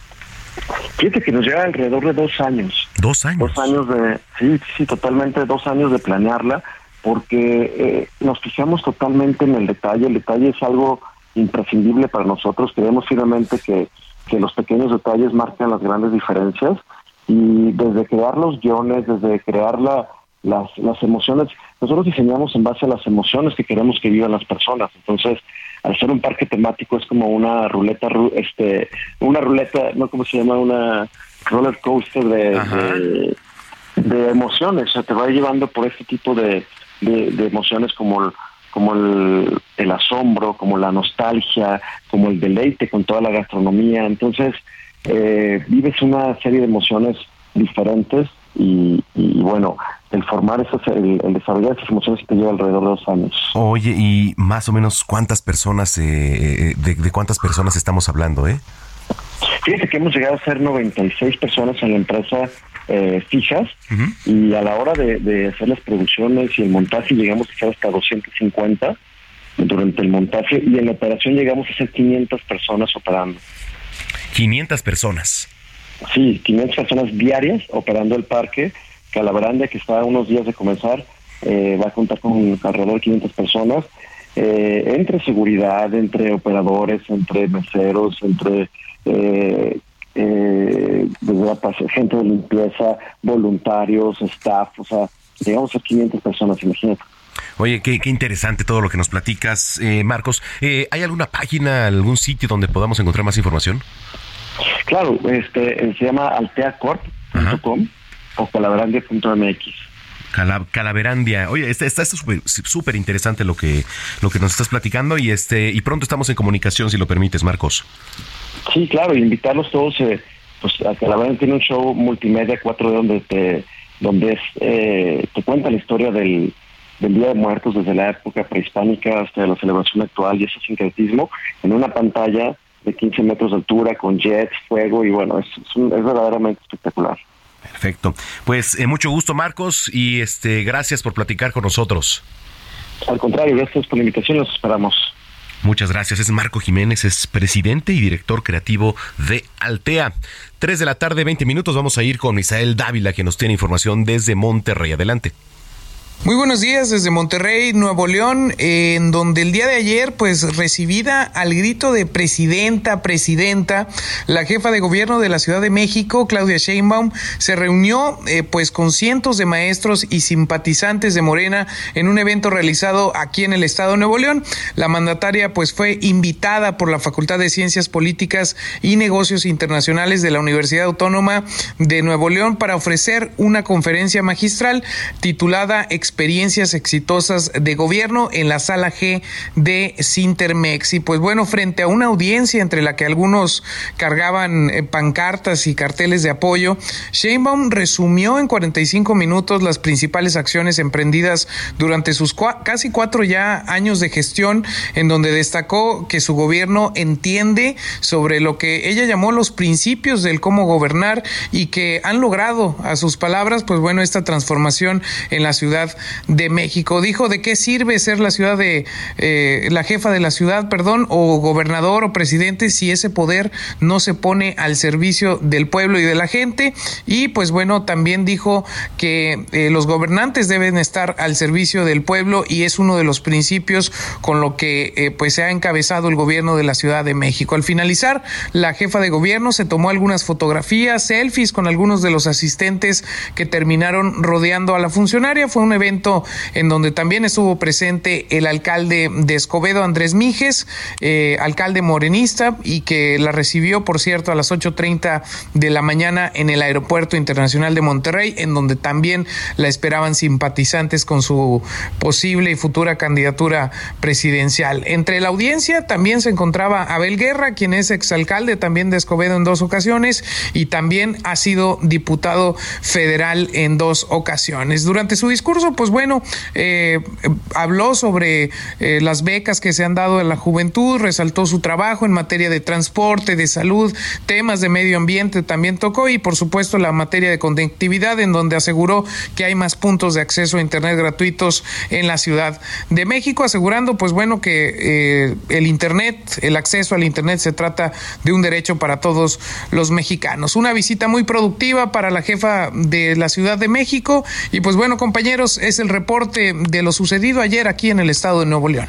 Fíjate que nos lleva alrededor de dos años.
¿Dos años?
Dos años de, sí, sí, totalmente dos años de planearla, porque eh, nos fijamos totalmente en el detalle. El detalle es algo imprescindible para nosotros. Creemos firmemente que, que los pequeños detalles marcan las grandes diferencias y desde crear los guiones, desde crear la, las, las emociones, nosotros diseñamos en base a las emociones que queremos que vivan las personas. Entonces, al ser un parque temático es como una ruleta, este, una ruleta, no como se llama, una roller coaster de, de, emociones, o sea, te va llevando por este tipo de, de, emociones como como el, el, asombro, como la nostalgia, como el deleite con toda la gastronomía. Entonces, eh, vives una serie de emociones diferentes y, bueno, el formar esas, el, desarrollar esas emociones te lleva alrededor de dos años.
Oye, y más o menos cuántas personas, eh, eh, de, cuántas personas estamos hablando, eh?
Fíjate que hemos llegado a ser 96 personas en la empresa eh, fijas y a la hora de, hacer las producciones y el montaje llegamos a ser hasta 250 durante el montaje y en la operación llegamos a ser 500 personas operando.
500 personas.
Sí, 500 personas diarias operando el parque. Calabranda, que está a unos días de comenzar, eh, va a contar con alrededor de 500 personas. Eh, entre seguridad, entre operadores, entre meseros, entre eh, eh, gente de limpieza, voluntarios, staff, o sea, llegamos a 500 personas, imagínate.
Oye, qué, qué, interesante todo lo que nos platicas, eh, Marcos. Eh, ¿Hay alguna página, algún sitio donde podamos encontrar más información?
Claro, este se llama alteacorp.com o calaverandia.mx.
Calaverandia. Oye, está está súper interesante lo que lo que nos estás platicando y este y pronto estamos en comunicación si lo permites, Marcos.
Sí, claro, invitarlos todos eh, pues a Calaverandia tiene un show multimedia 4D donde te donde es, eh, te cuenta la historia del, del Día de Muertos desde la época prehispánica hasta la celebración actual y ese sincretismo en una pantalla de 15 metros de altura con jets, fuego y bueno, es, es, verdaderamente espectacular.
Perfecto. Pues eh, mucho gusto Marcos y este gracias por platicar con nosotros.
Al contrario, gracias por la invitación, los esperamos.
Muchas gracias. Es Marco Jiménez, es presidente y director creativo de Altea. Tres de la tarde, 20 minutos. Vamos a ir con Misael Dávila, que nos tiene información desde Monterrey. Adelante.
Muy buenos días desde Monterrey, Nuevo León, en donde el día de ayer, pues recibida al grito de presidenta, presidenta, la jefa de gobierno de la Ciudad de México, Claudia Sheinbaum, se reunió eh, pues con cientos de maestros y simpatizantes de Morena en un evento realizado aquí en el estado de Nuevo León. La mandataria pues fue invitada por la Facultad de Ciencias Políticas y Negocios Internacionales de la Universidad Autónoma de Nuevo León para ofrecer una conferencia magistral titulada experiencias exitosas de gobierno en la sala G de Sintermex. Y pues bueno, frente a una audiencia entre la que algunos cargaban eh, pancartas y carteles de apoyo, Sheinbaum resumió en 45 minutos las principales acciones emprendidas durante sus casi cuatro ya años de gestión, en donde destacó que su gobierno entiende sobre lo que ella llamó los principios del cómo gobernar y que han logrado, a sus palabras, pues bueno, esta transformación en la ciudad de México. Dijo de qué sirve ser la ciudad de eh, la jefa de la ciudad, perdón, o gobernador o presidente si ese poder no se pone al servicio del pueblo y de la gente. Y pues bueno, también dijo que eh, los gobernantes deben estar al servicio del pueblo y es uno de los principios con lo que eh, pues se ha encabezado el gobierno de la Ciudad de México. Al finalizar, la jefa de gobierno se tomó algunas fotografías, selfies con algunos de los asistentes que terminaron rodeando a la funcionaria. Fue un evento en donde también estuvo presente el alcalde de Escobedo, Andrés Mijes, eh, alcalde morenista, y que la recibió, por cierto, a las 8.30 de la mañana en el Aeropuerto Internacional de Monterrey, en donde también la esperaban simpatizantes con su posible y futura candidatura presidencial. Entre la audiencia también se encontraba Abel Guerra, quien es exalcalde también de Escobedo en dos ocasiones y también ha sido diputado federal en dos ocasiones. Durante su discurso, pues bueno, eh, habló sobre eh, las becas que se han dado a la juventud, resaltó su trabajo en materia de transporte, de salud, temas de medio ambiente también tocó y por supuesto la materia de conectividad en donde aseguró que hay más puntos de acceso a Internet gratuitos en la Ciudad de México, asegurando pues bueno que eh, el Internet, el acceso al Internet se trata de un derecho para todos los mexicanos. Una visita muy productiva para la jefa de la Ciudad de México y pues bueno compañeros, es el reporte de lo sucedido ayer aquí en el estado de Nuevo León.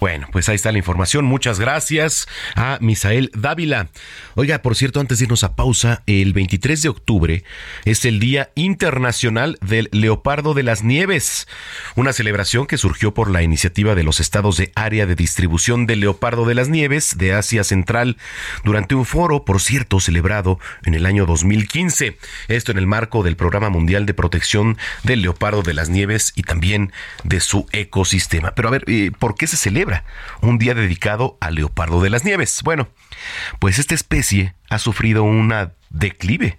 Bueno, pues ahí está la información. Muchas gracias a Misael Dávila. Oiga, por cierto, antes de irnos a pausa, el 23 de octubre es el Día Internacional del Leopardo de las Nieves, una celebración que surgió por la iniciativa de los estados de área de distribución del Leopardo de las Nieves de Asia Central durante un foro, por cierto, celebrado en el año 2015. Esto en el marco del Programa Mundial de Protección del Leopardo de las Nieves y también de su ecosistema. Pero a ver, eh, ¿por qué se celebra? Un día dedicado al leopardo de las nieves. Bueno, pues esta especie ha sufrido una declive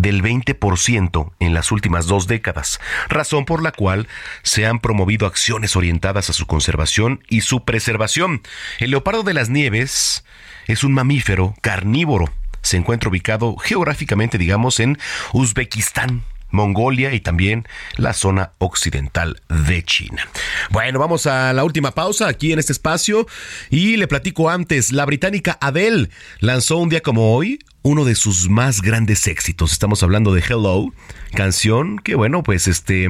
del 20% en las últimas dos décadas, razón por la cual se han promovido acciones orientadas a su conservación y su preservación. El leopardo de las nieves es un mamífero carnívoro. Se encuentra ubicado geográficamente, digamos, en Uzbekistán, Mongolia y también la zona occidental de China. Bueno, vamos a la última pausa aquí en este espacio y le platico antes, la británica Adele lanzó un día como hoy uno de sus más grandes éxitos. Estamos hablando de Hello, canción que bueno, pues este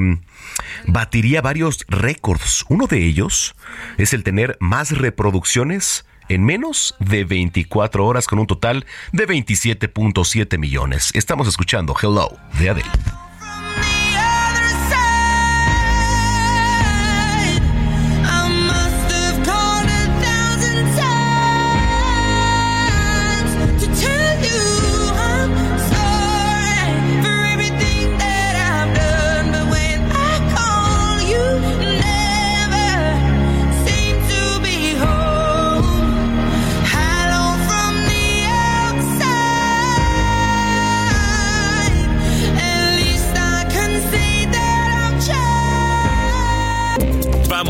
batiría varios récords. Uno de ellos es el tener más reproducciones en menos de 24 horas con un total de 27.7 millones. Estamos escuchando Hello de Adele.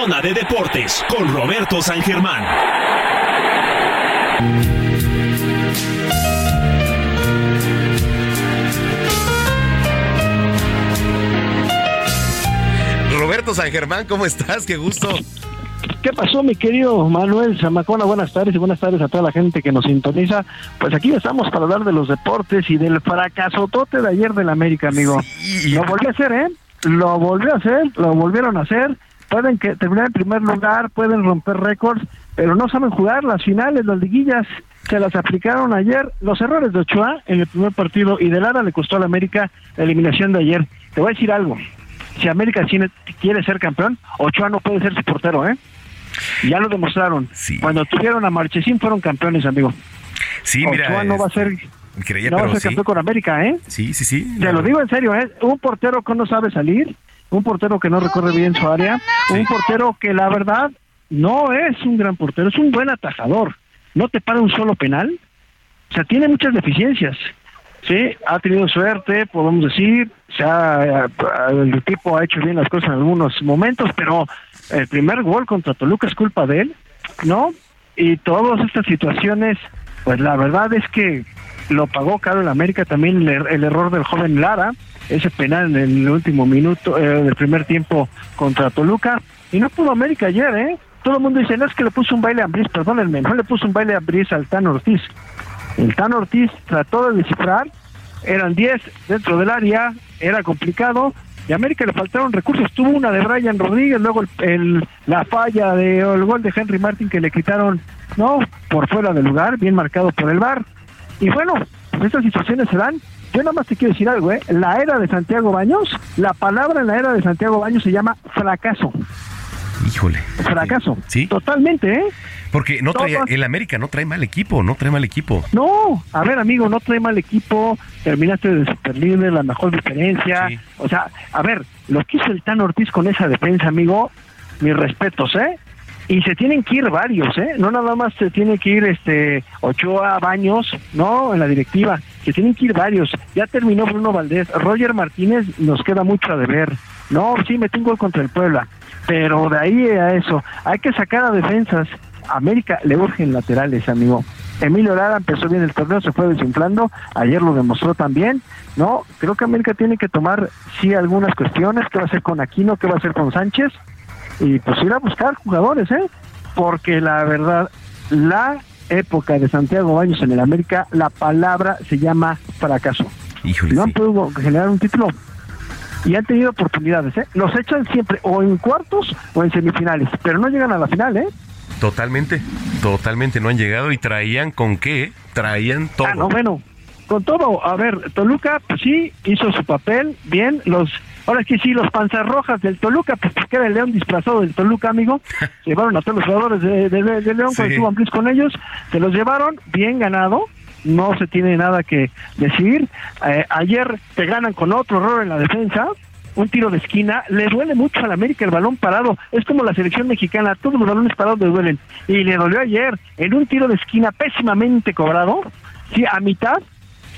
Zona de Deportes con Roberto San Germán.
Roberto San Germán, ¿cómo estás? Qué gusto.
¿Qué pasó, mi querido Manuel Zamacona? Buenas tardes y buenas tardes a toda la gente que nos sintoniza. Pues aquí estamos para hablar de los deportes y del fracasotote de ayer del América, amigo. Lo volvió a hacer, ¿eh? Lo volvió a hacer, lo volvieron a hacer pueden que terminar en primer lugar, pueden romper récords, pero no saben jugar las finales, las liguillas, se las aplicaron ayer. Los errores de Ochoa en el primer partido y de Lara le costó a la América la eliminación de ayer. Te voy a decir algo, si América quiere ser campeón, Ochoa no puede ser su portero, ¿eh? Ya lo demostraron. Cuando tuvieron a Marchesín fueron campeones, amigo.
Sí, mira.
Ochoa no va a ser
Creía,
no va a ser campeón con América, ¿eh?
Sí, sí, sí.
Te lo digo en serio, ¿eh? Un portero que no sabe salir, un portero que no recorre bien su área, un portero que la verdad no es un gran portero, es un buen atajador, no te para un solo penal, o sea, tiene muchas deficiencias. Sí, ha tenido suerte, podemos decir, se ha, el equipo ha hecho bien las cosas en algunos momentos, pero el primer gol contra Toluca es culpa de él, ¿no? Y todas estas situaciones, pues la verdad es que lo pagó caro en América también el error del joven Lara, ese penal en el último minuto eh, del primer tiempo contra Toluca. Y no pudo América ayer, ¿eh? Todo el mundo dice, no es que le puso un baile a Briz, perdónenme, no le puso un baile a Briz al Tano Ortiz. El Tano Ortiz trató de descifrar, eran 10 dentro del área, era complicado, y a América le faltaron recursos. Tuvo una de Brian Rodríguez, luego el, la falla de el gol de Henry Martin que le quitaron, no, por fuera del lugar, bien marcado por el VAR. Y bueno, pues estas situaciones se dan yo nada más te quiero decir algo, ¿eh? La era de Santiago Baños, la palabra en la era de Santiago Baños se llama fracaso.
Híjole.
Fracaso.
Sí.
Totalmente, ¿eh?
Porque no trae, el América no trae mal equipo, no trae mal equipo.
No, a ver, amigo, no trae mal equipo, terminaste de superlíder, la mejor diferencia. O sea, a ver, lo que hizo el Tan Ortiz con esa defensa, amigo, mis respetos, ¿eh? Y se tienen que ir varios, ¿eh? No nada más se tiene que ir este Ochoa Baños, ¿no? En la directiva, se tienen que ir varios. Ya terminó Bruno Valdés, Roger Martínez nos queda mucho a deber. No, sí, metió un gol contra el Puebla. Pero de ahí a eso, hay que sacar a defensas. América le urgen laterales, amigo. Emilio Lara empezó bien el torneo, se fue desinflando, ayer lo demostró también, ¿no? Creo que América tiene que tomar, sí, algunas cuestiones, qué va a hacer con Aquino, qué va a hacer con Sánchez, y pues ir a buscar jugadores, ¿eh? Porque la verdad, la época de Santiago Baños en el América, la palabra se llama fracaso. no han podido generar un título y han tenido oportunidades, ¿eh? Los echan siempre o en cuartos o en semifinales, pero no llegan a la final, ¿eh?
Totalmente, totalmente no han llegado y traían con qué, traían todo.
Ah, no, bueno, con todo. A ver, Toluca, pues sí, hizo su papel, bien. Los, ahora es que sí, los panzas rojas del Toluca, pues porque era el León disfrazado del Toluca, amigo. Se llevaron a todos los jugadores de, de- de León cuando estuvo Ambriz con ellos, se los llevaron, bien ganado. No se tiene nada que decir. Eh, ayer te ganan con otro error en la defensa, un tiro de esquina, le duele mucho al América el balón parado, es como la selección mexicana, todos los balones parados le duelen, y le dolió ayer. En un tiro de esquina pésimamente cobrado, sí, a mitad,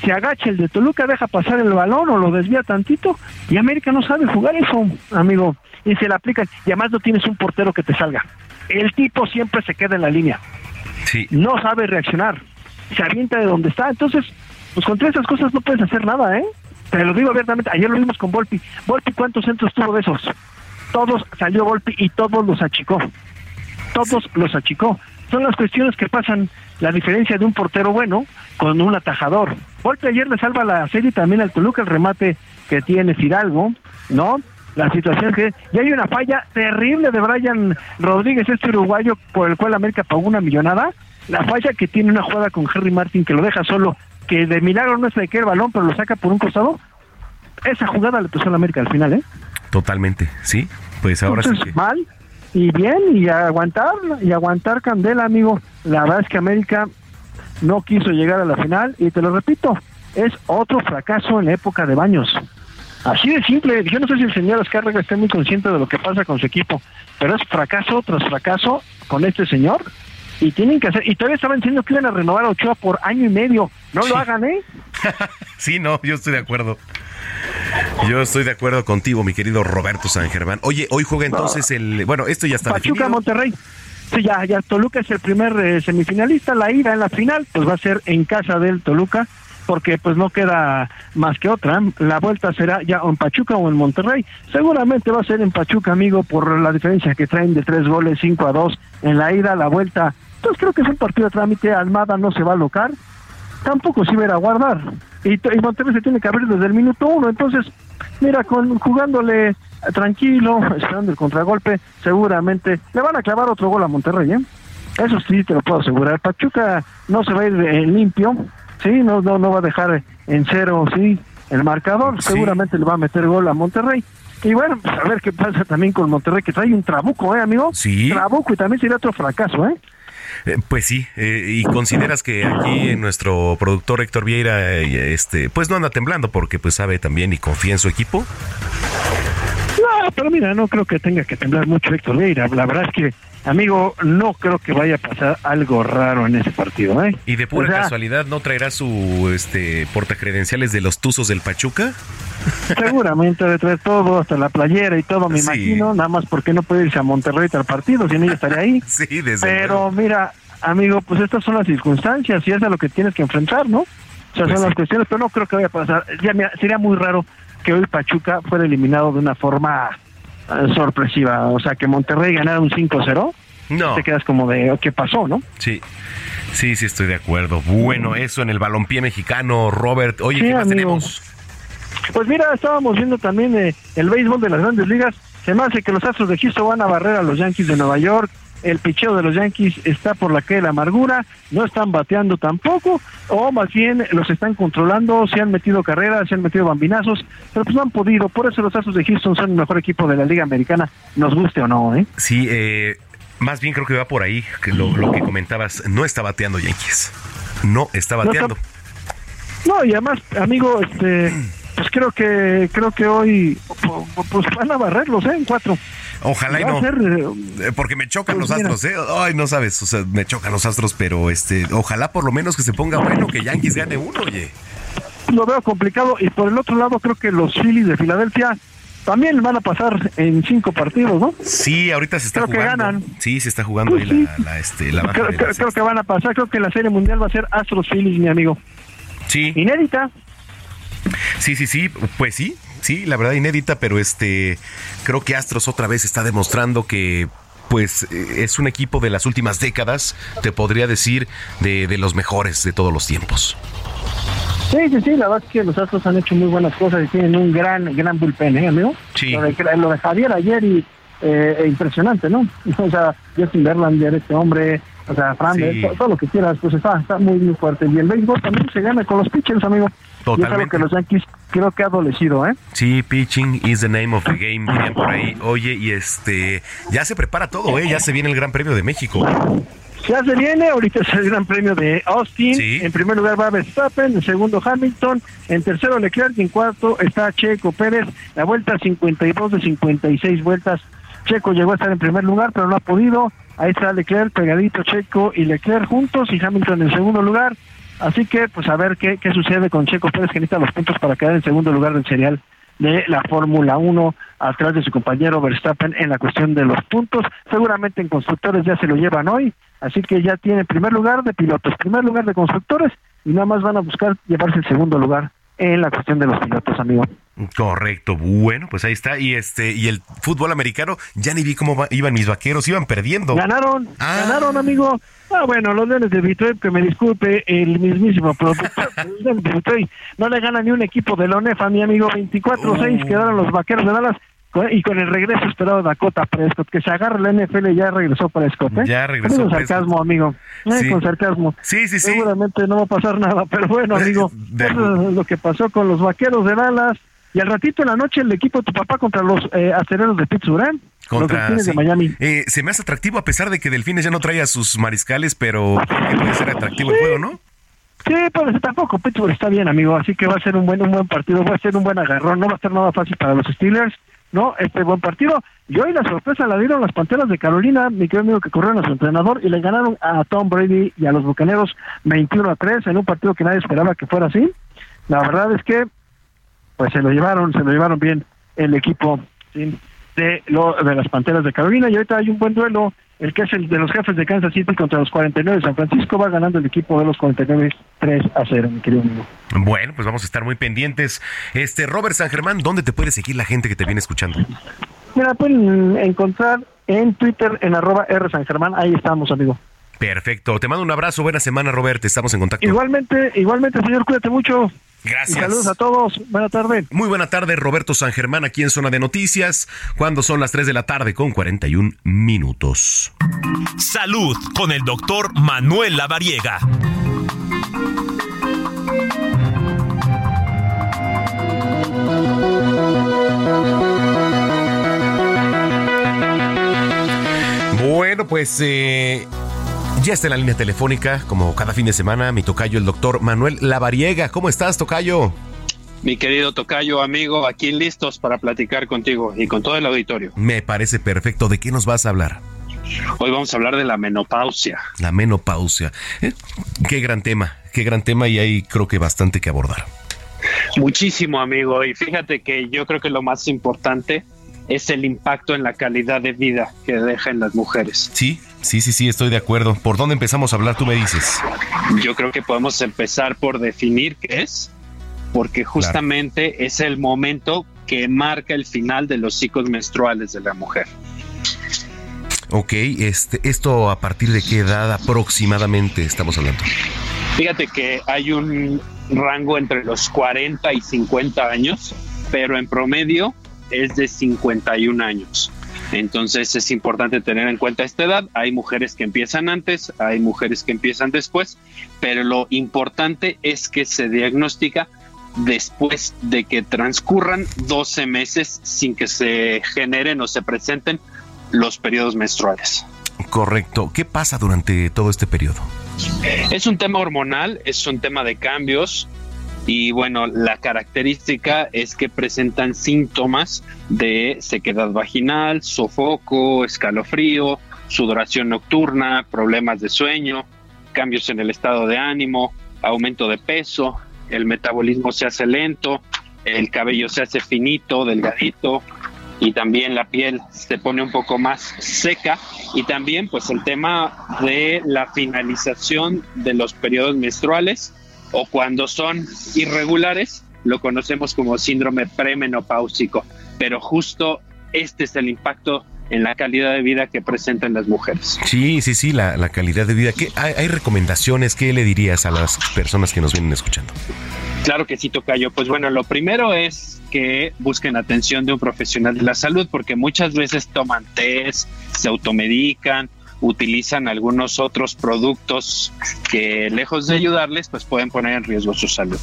se agacha el de Toluca, deja pasar el balón o lo desvía tantito, y América no sabe jugar eso, amigo, y se le aplican, y además no tienes un portero que te salga, el tipo siempre se queda en la línea, no sabe reaccionar, se avienta de donde está, entonces, pues contra esas cosas no puedes hacer nada, ¿eh? Te lo digo abiertamente, ayer lo vimos con Volpi. Volpi, ¿cuántos centros tuvo de esos? Todos salió Volpi y todos los achicó. Todos los achicó. Son las cuestiones que pasan la diferencia de un portero bueno con un atajador. Volpi ayer le salva la serie también al Toluca, el remate que tiene Fidalgo, ¿no? La situación que... Y hay una falla terrible de Brian Rodríguez, este uruguayo por el cual América pagó una millonada. La falla que tiene una jugada con Henry Martin que lo deja solo, que de milagro no se le queda el balón, pero lo saca por un costado. Esa jugada le puso a la América al final, ¿eh?
Totalmente, sí. Pues ahora sí que...
mal y bien y aguantar y aguantar candela, amigo. La verdad es que América no quiso llegar a la final y te lo repito, es otro fracaso en la época de Baños. Así de simple, yo no sé si el señor Azcárraga está muy consciente de lo que pasa con su equipo, pero es fracaso tras fracaso con este señor y tienen que hacer, y todavía estaban diciendo que iban a renovar a Ochoa por año y medio, no lo hagan, ¿eh?
Sí, no, yo estoy de acuerdo. Yo estoy de acuerdo contigo, mi querido Roberto San Germán. Oye, hoy juega entonces el... Bueno, esto ya está
Pachuca
definido.
Monterrey. Sí, ya, ya Toluca es el primer eh, semifinalista, la ida en la final, pues va a ser en casa del Toluca, porque pues no queda más que otra. La vuelta será ya en Pachuca o en Monterrey. Seguramente va a ser en Pachuca, amigo, por la diferencia que traen de tres goles, 5 a 2 en la ida, la vuelta. Entonces creo que es un partido de trámite, Almada no se va a alocar, tampoco se va a ir a guardar. Y, y Monterrey se tiene que abrir desde el minuto uno, entonces, mira, con jugándole tranquilo, esperando el contragolpe, seguramente le van a clavar otro gol a Monterrey, ¿eh? Eso sí te lo puedo asegurar. Pachuca no se va a ir eh, limpio, sí, no, no, no va a dejar en cero, sí, el marcador, seguramente le va a meter gol a Monterrey. Y bueno, pues a ver qué pasa también con Monterrey, que trae un trabuco, ¿eh, amigo?
Sí.
Trabuco y también sería otro fracaso, ¿eh?
Eh, Pues sí, eh, y consideras que aquí nuestro productor Héctor Vieira, eh, este, pues no anda temblando porque pues sabe también y confía en su equipo.
No, pero mira, no creo que tenga que temblar mucho Héctor Vieira. La verdad es que, amigo, no creo que vaya a pasar algo raro en ese partido, ¿eh?
Y de pura
O sea,
casualidad no traerá su este portacredenciales de los Tuzos del Pachuca.
Seguramente de todo, hasta la playera y todo, me
Sí.
imagino, nada más porque no puede irse a Monterrey al partido, si no ella estaría ahí.
Sí, desde
Pero mira, amigo, pues estas son las circunstancias y es a lo que tienes que enfrentar, ¿no? O sea,
Pues
son
sí.
las cuestiones, pero no creo que vaya a pasar. Ya, mira, sería muy raro que hoy Pachuca fuera eliminado de una forma eh, sorpresiva. O sea, que Monterrey ganara un 5-0.
No.
Te quedas como de, ¿qué pasó, no?
Sí, sí, sí estoy de acuerdo. Bueno, eso en el balompié mexicano, Robert. Oye,
Sí,
¿qué más
amigo.
tenemos?
Pues mira, estábamos viendo también eh, el béisbol de las grandes ligas. Se me hace que los Astros de Houston van a barrer a los Yankees de Nueva York. El picheo de los Yankees está por la que de la amargura. No están bateando tampoco. O más bien los están controlando. Se han metido carreras, se han metido bambinazos. Pero pues no han podido. Por eso los Astros de Houston son el mejor equipo de la Liga Americana. Nos guste o no, ¿eh?
Sí, eh, más bien creo que va por ahí, que lo, lo que comentabas. No está bateando Yankees. No está
No
bateando.
No, y además, amigo, este, pues creo que creo que hoy pu- pu- pues van a barrerlos, ¿eh? En cuatro.
Ojalá y no.
ser, eh,
Porque me chocan
pues
los
mira.
astros, ¿eh? Ay, no sabes, o sea, me chocan los astros, pero este, ojalá por lo menos que se ponga bueno, que Yankees gane uno, oye.
lo veo complicado y por el otro lado creo que los Phillies de Filadelfia también van a pasar en cinco partidos, ¿no?
Sí, ahorita se está
Creo que ganan.
Sí, se está jugando ahí la, la, este, la baja
Creo,
de la
creo- creo que van a pasar, creo que la serie mundial va a ser Astros Phillies, mi amigo.
Sí.
Inédita.
Sí, sí, sí, pues sí, sí, la verdad inédita, pero este, creo que Astros otra vez está demostrando que pues eh, es un equipo de las últimas décadas, te podría decir, de, de los mejores de todos los tiempos.
Sí, sí, sí, la verdad es que los Astros han hecho muy buenas cosas y tienen un gran, gran bullpen, ¿eh, amigo?
Sí.
Lo de, lo de Javier ayer y eh, impresionante, ¿no? O sea, Justin Verlander, este hombre, o sea, Fran,
Sí.
eh, todo, todo lo que quieras, pues está, está muy, muy fuerte. Y el béisbol también se gana con los pitchers, amigo. Y es
Totalmente.
que los Yankees creo que ha adolecido, ¿eh?
Sí, pitching is the name of the game, dirían por ahí. Oye, y este, ya se prepara todo, ¿eh? Ya se viene el Gran Premio de México.
Ya se viene, ahorita es el Gran Premio de Austin. En primer lugar va Verstappen, en segundo Hamilton, en tercero Leclerc y en cuarto está Checo Pérez. La vuelta 52 de 56 vueltas. Checo llegó a estar en primer lugar, pero no ha podido. Ahí está Leclerc pegadito, Checo y Leclerc juntos y Hamilton en segundo lugar. Así que, pues a ver qué, qué sucede con Checo Pérez, que necesita los puntos para quedar en segundo lugar del serial de la Fórmula 1 atrás de su compañero Verstappen en la cuestión de los puntos. Seguramente en constructores ya se lo llevan hoy, así que ya tiene primer lugar de pilotos, primer lugar de constructores y nada más van a buscar llevarse el segundo lugar en la cuestión de los pilotos, amigo.
Correcto, bueno, pues ahí está. Y este, y el fútbol americano, ya ni vi cómo va- iban mis vaqueros, iban perdiendo.
Ganaron, ganaron, amigo. Ah, bueno, los Leones de Detroit, que me disculpe el mismísimo productor, de Detroit no le gana ni un equipo de la ONEFA, mi amigo. 24-6 quedaron los vaqueros de Dallas y con el regreso esperado de Dakota Prescott, que se agarra la NFL, ya regresó Prescott, ¿eh?
Ya regresó
Con sarcasmo, amigo. Eh,
Sí.
Con sarcasmo.
Sí, sí, sí.
Seguramente no va a pasar nada, pero bueno, amigo,
De-
eso es lo que pasó con los vaqueros de Dallas. Y al ratito en la noche el equipo de tu papá contra los eh, aceleros de Pittsburgh, ¿eh? los
Contra,
delfines de
sí.
Miami.
Eh, se me hace atractivo a pesar de que Delfines ya no trae a sus mariscales, pero puede ser atractivo el juego, ¿no?
Sí, pero tampoco Pittsburgh está bien, amigo, así que va a ser un buen un buen partido, va a ser un buen agarrón, no va a ser nada fácil para los Steelers, ¿no? Este buen partido. Y hoy la sorpresa la dieron las Panteras de Carolina, mi querido amigo que corrieron a su entrenador y le ganaron a Tom Brady y a los Bucaneros 21 a 3 en un partido que nadie esperaba que fuera así. La verdad es que pues se lo llevaron, se lo llevaron bien el equipo ¿sí? de lo, de las Panteras de Carolina y ahorita hay un buen duelo, el que es el de los jefes de Kansas City contra los 49 de San Francisco, va ganando el equipo de los 49 3 a 0, mi querido amigo.
Bueno, pues vamos a estar muy pendientes. Este, Robert San Germán, ¿dónde te puede seguir la gente que te viene escuchando?
Mira, pueden encontrar en Twitter en arroba R San Germán, ahí estamos, amigo.
Perfecto. Te mando un abrazo. Buena semana, Robert. Estamos en contacto.
Igualmente, igualmente, señor, cuídate mucho.
Gracias.
Y saludos a todos. Buena tarde.
Muy buena tarde, Roberto San Germán, aquí en Zona de Noticias, cuando son las 3 de la tarde con 41 minutos.
Salud con el doctor Manuel Lavariega.
Bueno, pues eh, ya está en la línea telefónica, como cada fin de semana, mi tocayo, el doctor Manuel Lavariega. ¿Cómo estás, tocayo?
Mi querido Tocayo, amigo, aquí listos para platicar contigo y con todo el auditorio.
Me parece perfecto. ¿De qué nos vas a hablar?
Hoy vamos a hablar de la menopausia.
La menopausia. Eh, Qué gran tema, qué gran tema y hay creo que bastante que abordar.
Muchísimo, amigo. Y fíjate que yo creo que lo más importante es el impacto en la calidad de vida que deja en las mujeres.
Sí, sí, sí, sí, estoy de acuerdo. ¿Por dónde empezamos a hablar? Tú me dices.
Yo creo que podemos empezar por definir qué es, porque justamente es el momento que marca el final de los ciclos menstruales de la mujer.
Ok, este, esto a partir de qué edad aproximadamente estamos hablando.
Fíjate que hay un rango entre los 40 y 50 años, pero en promedio es de 51 años. Entonces es importante tener en cuenta esta edad. Hay mujeres que empiezan antes, hay mujeres que empiezan después, pero lo importante es que se diagnostica después de que transcurran 12 meses sin que se generen o se presenten los periodos menstruales.
Correcto. ¿Qué pasa durante todo este periodo?
Es un tema hormonal, es un tema de cambios y bueno, la característica es que presentan síntomas de sequedad vaginal, sofoco, escalofrío, sudoración nocturna, problemas de sueño, cambios en el estado de ánimo, aumento de peso, el metabolismo se hace lento, el cabello se hace finito, delgadito y también la piel se pone un poco más seca. Y también pues el tema de la finalización de los periodos menstruales o cuando son irregulares lo conocemos como síndrome premenopáusico, pero justo este es el impacto en la calidad de vida que presentan las mujeres.
Sí, sí, sí, la, calidad de vida. ¿Qué, hay, hay, recomendaciones? ¿Qué le dirías a las personas que nos vienen escuchando?
Claro que sí, Tocayo. Pues bueno, lo primero es que busquen atención de un profesional de la salud, porque muchas veces toman test, se automedican, utilizan algunos otros productos que lejos de ayudarles, pues pueden poner en riesgo su salud.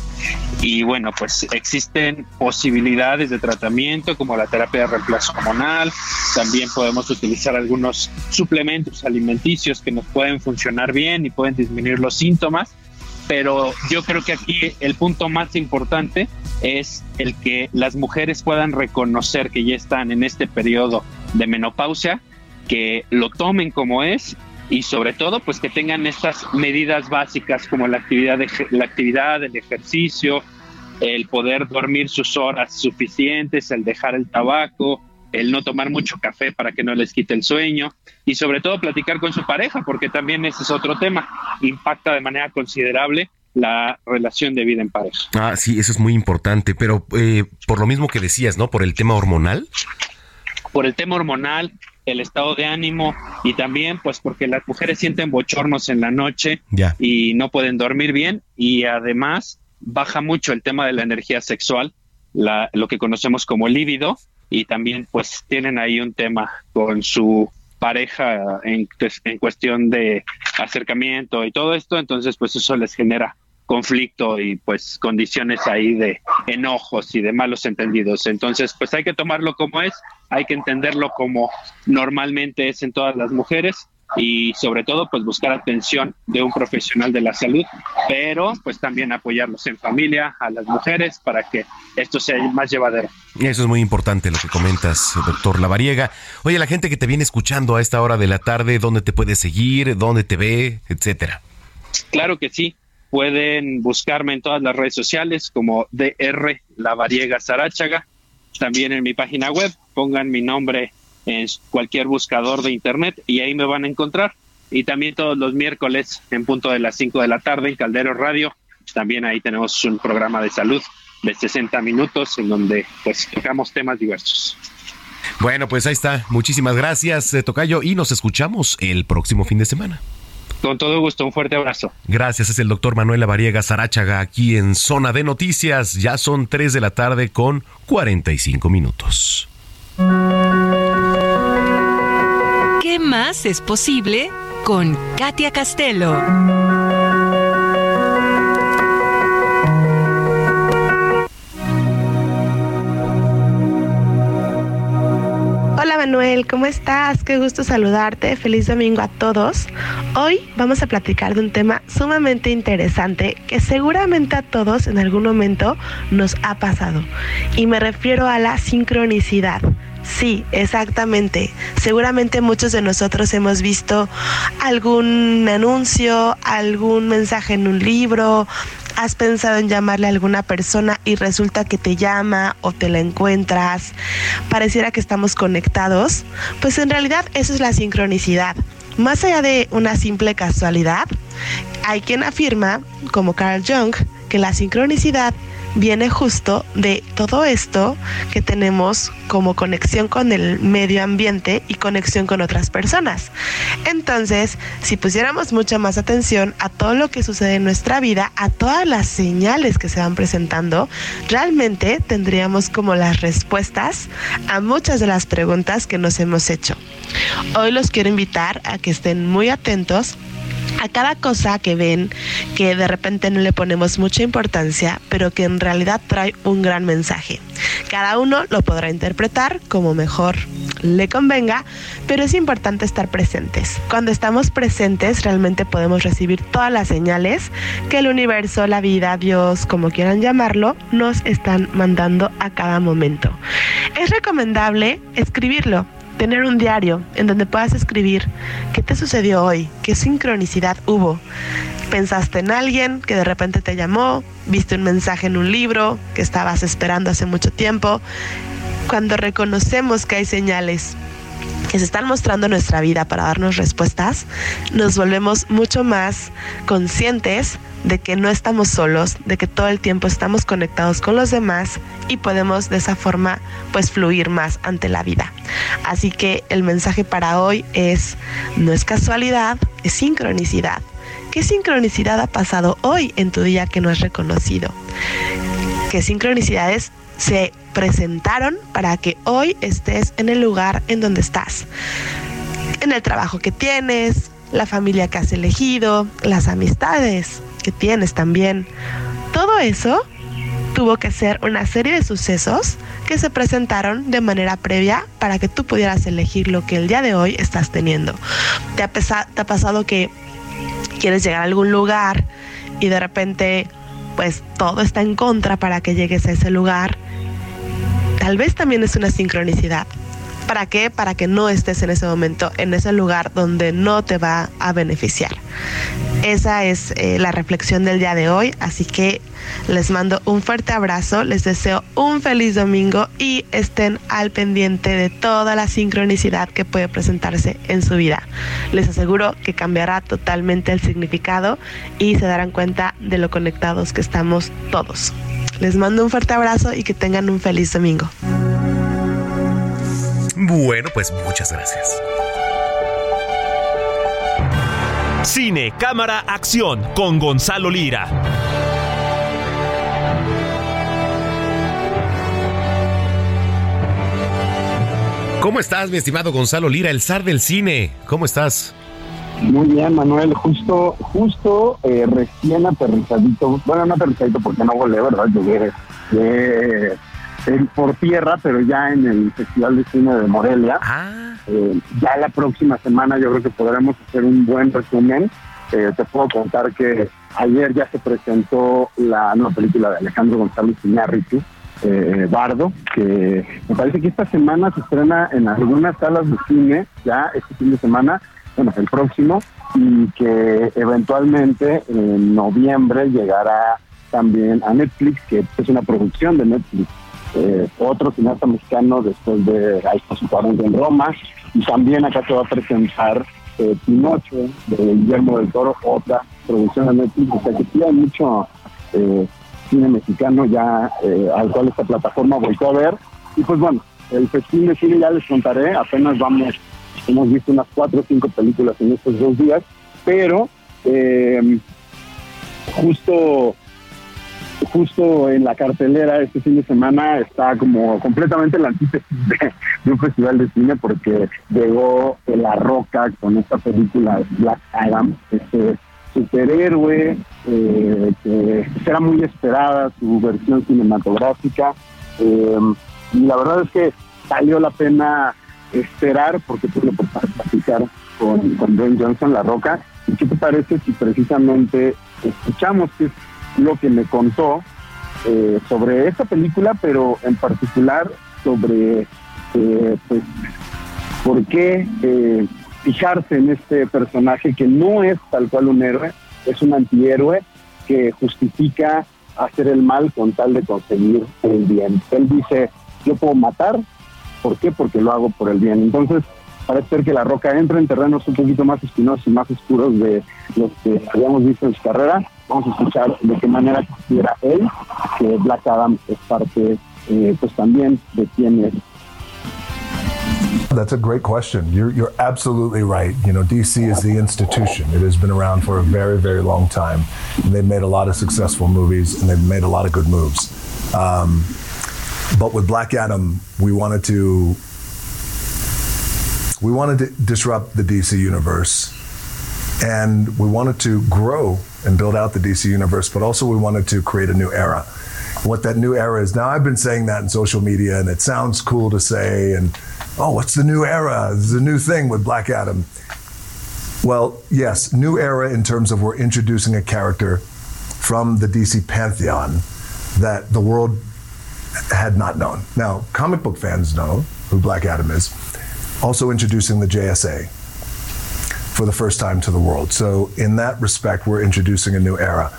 Y bueno, pues existen posibilidades de tratamiento como la terapia de reemplazo hormonal, también podemos utilizar algunos suplementos alimenticios que nos pueden funcionar bien y pueden disminuir los síntomas, pero yo creo que aquí el punto más importante es el que las mujeres puedan reconocer que ya están en este periodo de menopausia que lo tomen como es y sobre todo pues que tengan estas medidas básicas como la actividad de, la actividad el ejercicio el poder dormir sus horas suficientes el dejar el tabaco el no tomar mucho café para que no les quite el sueño y sobre todo platicar con su pareja porque también ese es otro tema impacta de manera considerable la relación de vida en pareja.
Ah, sí, eso es muy importante, pero eh, por lo mismo que decías, ¿no? Por el tema hormonal.
Por el tema hormonal, el estado de ánimo y también pues porque las mujeres sienten bochornos en la noche y no pueden dormir bien y además baja mucho el tema de la energía sexual, la, lo que conocemos como líbido y también pues tienen ahí un tema con su pareja en, en cuestión de acercamiento y todo esto, entonces pues eso les genera conflicto y pues condiciones ahí de enojos y de malos entendidos. Entonces, pues hay que tomarlo como es, hay que entenderlo como normalmente es en todas las mujeres y sobre todo pues buscar atención de un profesional de la salud, pero pues también apoyarlos en familia, a las mujeres para que esto sea más llevadero.
Eso es muy importante lo que comentas, doctor Lavariega. Oye, la gente que te viene escuchando a esta hora de la tarde, ¿dónde te puede seguir? ¿Dónde te ve? Etcétera.
Claro que sí. Pueden buscarme en todas las redes sociales como DR Lavariega Sarachaga. También en mi página web, pongan mi nombre en cualquier buscador de internet y ahí me van a encontrar. Y también todos los miércoles en punto de las 5 de la tarde en Caldero Radio. También ahí tenemos un programa de salud de 60 minutos en donde pues tocamos temas diversos.
Bueno, pues ahí está. Muchísimas gracias, eh, Tocayo, y nos escuchamos el próximo fin de semana.
Con todo gusto, un fuerte abrazo.
Gracias, es el doctor Manuel Lavariega Sarachaga aquí en Zona de Noticias. Ya son 3 de la tarde con 45 minutos.
¿Qué más es posible con Katia Castelo?
¿Cómo estás? Qué gusto saludarte. Feliz domingo a todos. Hoy vamos a platicar de un tema sumamente interesante que seguramente a todos en algún momento nos ha pasado. Y me refiero a la sincronicidad. Sí, exactamente. Seguramente muchos de nosotros hemos visto algún anuncio, algún mensaje en un libro, has pensado en llamarle a alguna persona y resulta que te llama o te la encuentras, pareciera que estamos conectados, pues en realidad eso es la sincronicidad. Más allá de una simple casualidad, hay quien afirma, como Carl Jung, que la sincronicidad viene justo de todo esto que tenemos como conexión con el medio ambiente y conexión con otras personas. Entonces, si pusiéramos mucha más atención a todo lo que sucede en nuestra vida, a todas las señales que se van presentando, realmente tendríamos como las respuestas a muchas de las preguntas que nos hemos hecho. Hoy los quiero invitar a que estén muy atentos a cada cosa que ven que de repente no le ponemos mucha importancia, pero que en realidad trae un gran mensaje. Cada uno lo podrá interpretar como mejor le convenga, pero es importante estar presentes. Cuando estamos presentes realmente podemos recibir todas las señales que el universo, la vida, Dios, como quieran llamarlo, nos están mandando a cada momento. Es recomendable escribirlo tener un diario en donde puedas escribir qué te sucedió hoy, qué sincronicidad hubo, pensaste en alguien que de repente te llamó, viste un mensaje en un libro que estabas esperando hace mucho tiempo. Cuando reconocemos que hay señales que se están mostrando en nuestra vida para darnos respuestas, nos volvemos mucho más conscientes de que no estamos solos, de que todo el tiempo estamos conectados con los demás y podemos de esa forma pues fluir más ante la vida. Así que el mensaje para hoy es no es casualidad, es sincronicidad. ¿Qué sincronicidad ha pasado hoy en tu día que no has reconocido? ¿Qué sincronicidades se presentaron para que hoy estés en el lugar en donde estás? En el trabajo que tienes, la familia que has elegido, las amistades tienes también. Todo eso tuvo que ser una serie de sucesos que se presentaron de manera previa para que tú pudieras elegir lo que el día de hoy estás teniendo. ¿Te ha, te ha pasado que quieres llegar a algún lugar y de repente pues todo está en contra para que llegues a ese lugar? Tal vez también es una sincronicidad. ¿Para qué? Para que no estés en ese momento, en ese lugar donde no te va a beneficiar. Esa es eh, la reflexión del día de hoy, así que les mando un fuerte abrazo, les deseo un feliz domingo y estén al pendiente de toda la sincronicidad que puede presentarse en su vida. Les aseguro que cambiará totalmente el significado y se darán cuenta de lo conectados que estamos todos. Les mando un fuerte abrazo y que tengan un feliz domingo.
Bueno, pues muchas gracias.
Cine, cámara, acción con Gonzalo Lira.
¿Cómo estás, mi estimado Gonzalo Lira, el zar del cine? ¿Cómo estás?
Muy bien, Manuel. Justo, justo eh, recién aterrizadito. Bueno, no aterrizadito porque no volé, ¿verdad? Llegué, llegué por tierra, pero ya en el Festival de Cine de Morelia.
Ah.
Eh, ya la próxima semana yo creo que podremos hacer un buen resumen. Eh, te puedo contar que ayer ya se presentó la nueva película de Alejandro González Iñárritu, eh, Bardo, que me parece que esta semana se estrena en algunas salas de cine, ya este fin de semana, bueno, el próximo, y que eventualmente en noviembre llegará también a Netflix, que es una producción de Netflix eh, otro cineasta mexicano después de Ahí está en Roma, y también acá se va a presentar eh, Pinocho de Guillermo del Toro, otra producción de Netflix, o sea que sí hay mucho eh, cine mexicano ya al cual esta plataforma volvió a ver, y pues bueno, el festival de cine ya les contaré, apenas vamos, hemos visto unas cuatro o cinco películas en estos dos días, pero justo justo en la cartelera este fin de semana está como completamente la antítesis de, un festival de cine porque llegó La Roca con esta película Black Adam, este superhéroe eh, que era muy esperada su versión cinematográfica eh, y la verdad es que valió la pena esperar porque por platicar con, con Dwayne Johnson, La Roca. ¿Y qué te parece si precisamente escuchamos que lo que me contó eh, sobre esta película, pero en particular sobre eh, pues, por qué eh, fijarse en este personaje que no es tal cual un héroe, es un antihéroe que justifica hacer el mal con tal de conseguir el bien. Él dice, yo puedo matar, ¿por qué? Porque lo hago por el bien. Entonces, parece ser que la roca entra en terrenos un poquito más espinosos y más oscuros de los que habíamos visto en su carrera. Vamos a escuchar de qué manera él que Black Adam es parte, eh, pues también de quién es.
That's a great question. You're, you're absolutely right. You know, DC is the institution. It has been around for a very, very long time. And they've made a lot of successful movies and they've made a lot of good moves. Um, but with Black Adam, we wanted to we wanted to disrupt the DC universe and we wanted to grow and build out the DC universe, but also we wanted to create a new era. What that new era is now, I've been saying that in social media, and it sounds cool to say, and oh, what's the new era? Is a new thing with Black Adam. Well, yes, new era in terms of we're introducing a character from the DC pantheon that the world had not known. Now, comic book fans know who Black Adam is also introducing the JSA. For the first time to the world. So, in that respect, we're introducing a new era.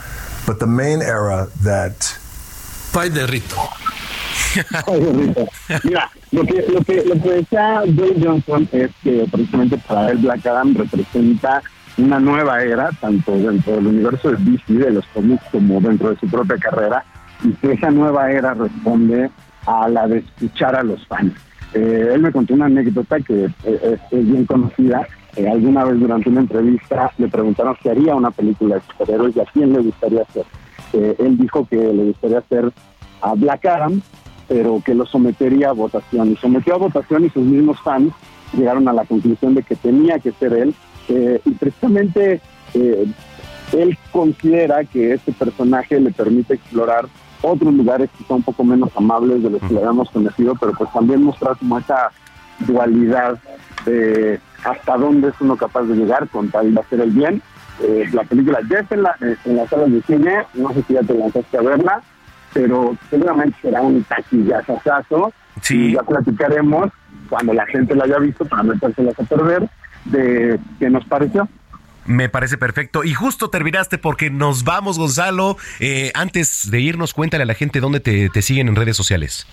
But the main era that.
Pay de rito.
Mira, lo que, lo que, lo que decía Dwayne Johnson es que precisamente para él Black Adam representa una nueva era, tanto dentro del universo de DC, de los cómics, como dentro de su propia carrera, y que esa nueva era responde a la de escuchar a los fans. Eh, él me contó una anécdota que eh, es, bien conocida. Eh, alguna vez durante una entrevista le preguntaron si haría una película de superhéroes y a quién le gustaría hacer. él dijo que le gustaría hacer a Black Adam, pero que lo sometería a votación. Y sometió a votación y sus mismos fans llegaron a la conclusión de que tenía que ser él. y precisamente él considera que este personaje le permite explorar otros lugares que son un poco menos amables de los que le habíamos conocido, pero pues también mostrar como esa dualidad de hasta dónde es uno capaz de llegar con tal de hacer el bien. Eh, la película ya está en la, en la sala de cine, no sé si ya te lanzaste a verla, pero seguramente será un taquillazazazo sí. y ya platicaremos cuando la gente la haya visto para metérselas a perder de qué nos pareció.
Me parece perfecto. Y justo terminaste porque nos vamos, Gonzalo. Eh, antes de irnos, cuéntale a la gente dónde te, siguen en redes sociales.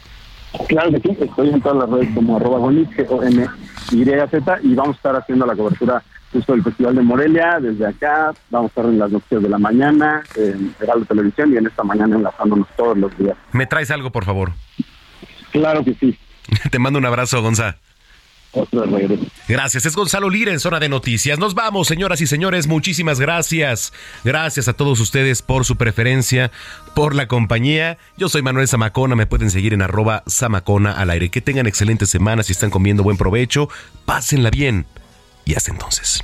Claro que sí, estoy en todas las redes como arroba m y vamos a estar haciendo la cobertura justo del Festival de Morelia, desde acá, vamos a estar en las noticias de la mañana, en Heraldo Televisión y en esta mañana enlazándonos todos los días.
¿Me traes algo, por favor?
Claro que sí.
Te mando un abrazo, Gonzalo. Gracias, es Gonzalo Lira en Zona de Noticias. Nos vamos, señoras y señores, muchísimas gracias. Gracias a todos ustedes por su preferencia, por la compañía. Yo soy Manuel Zamacona, me pueden seguir en arroba Zamacona al aire. Que tengan excelentes semanas, si están comiendo buen provecho, pásenla bien. Y hasta entonces.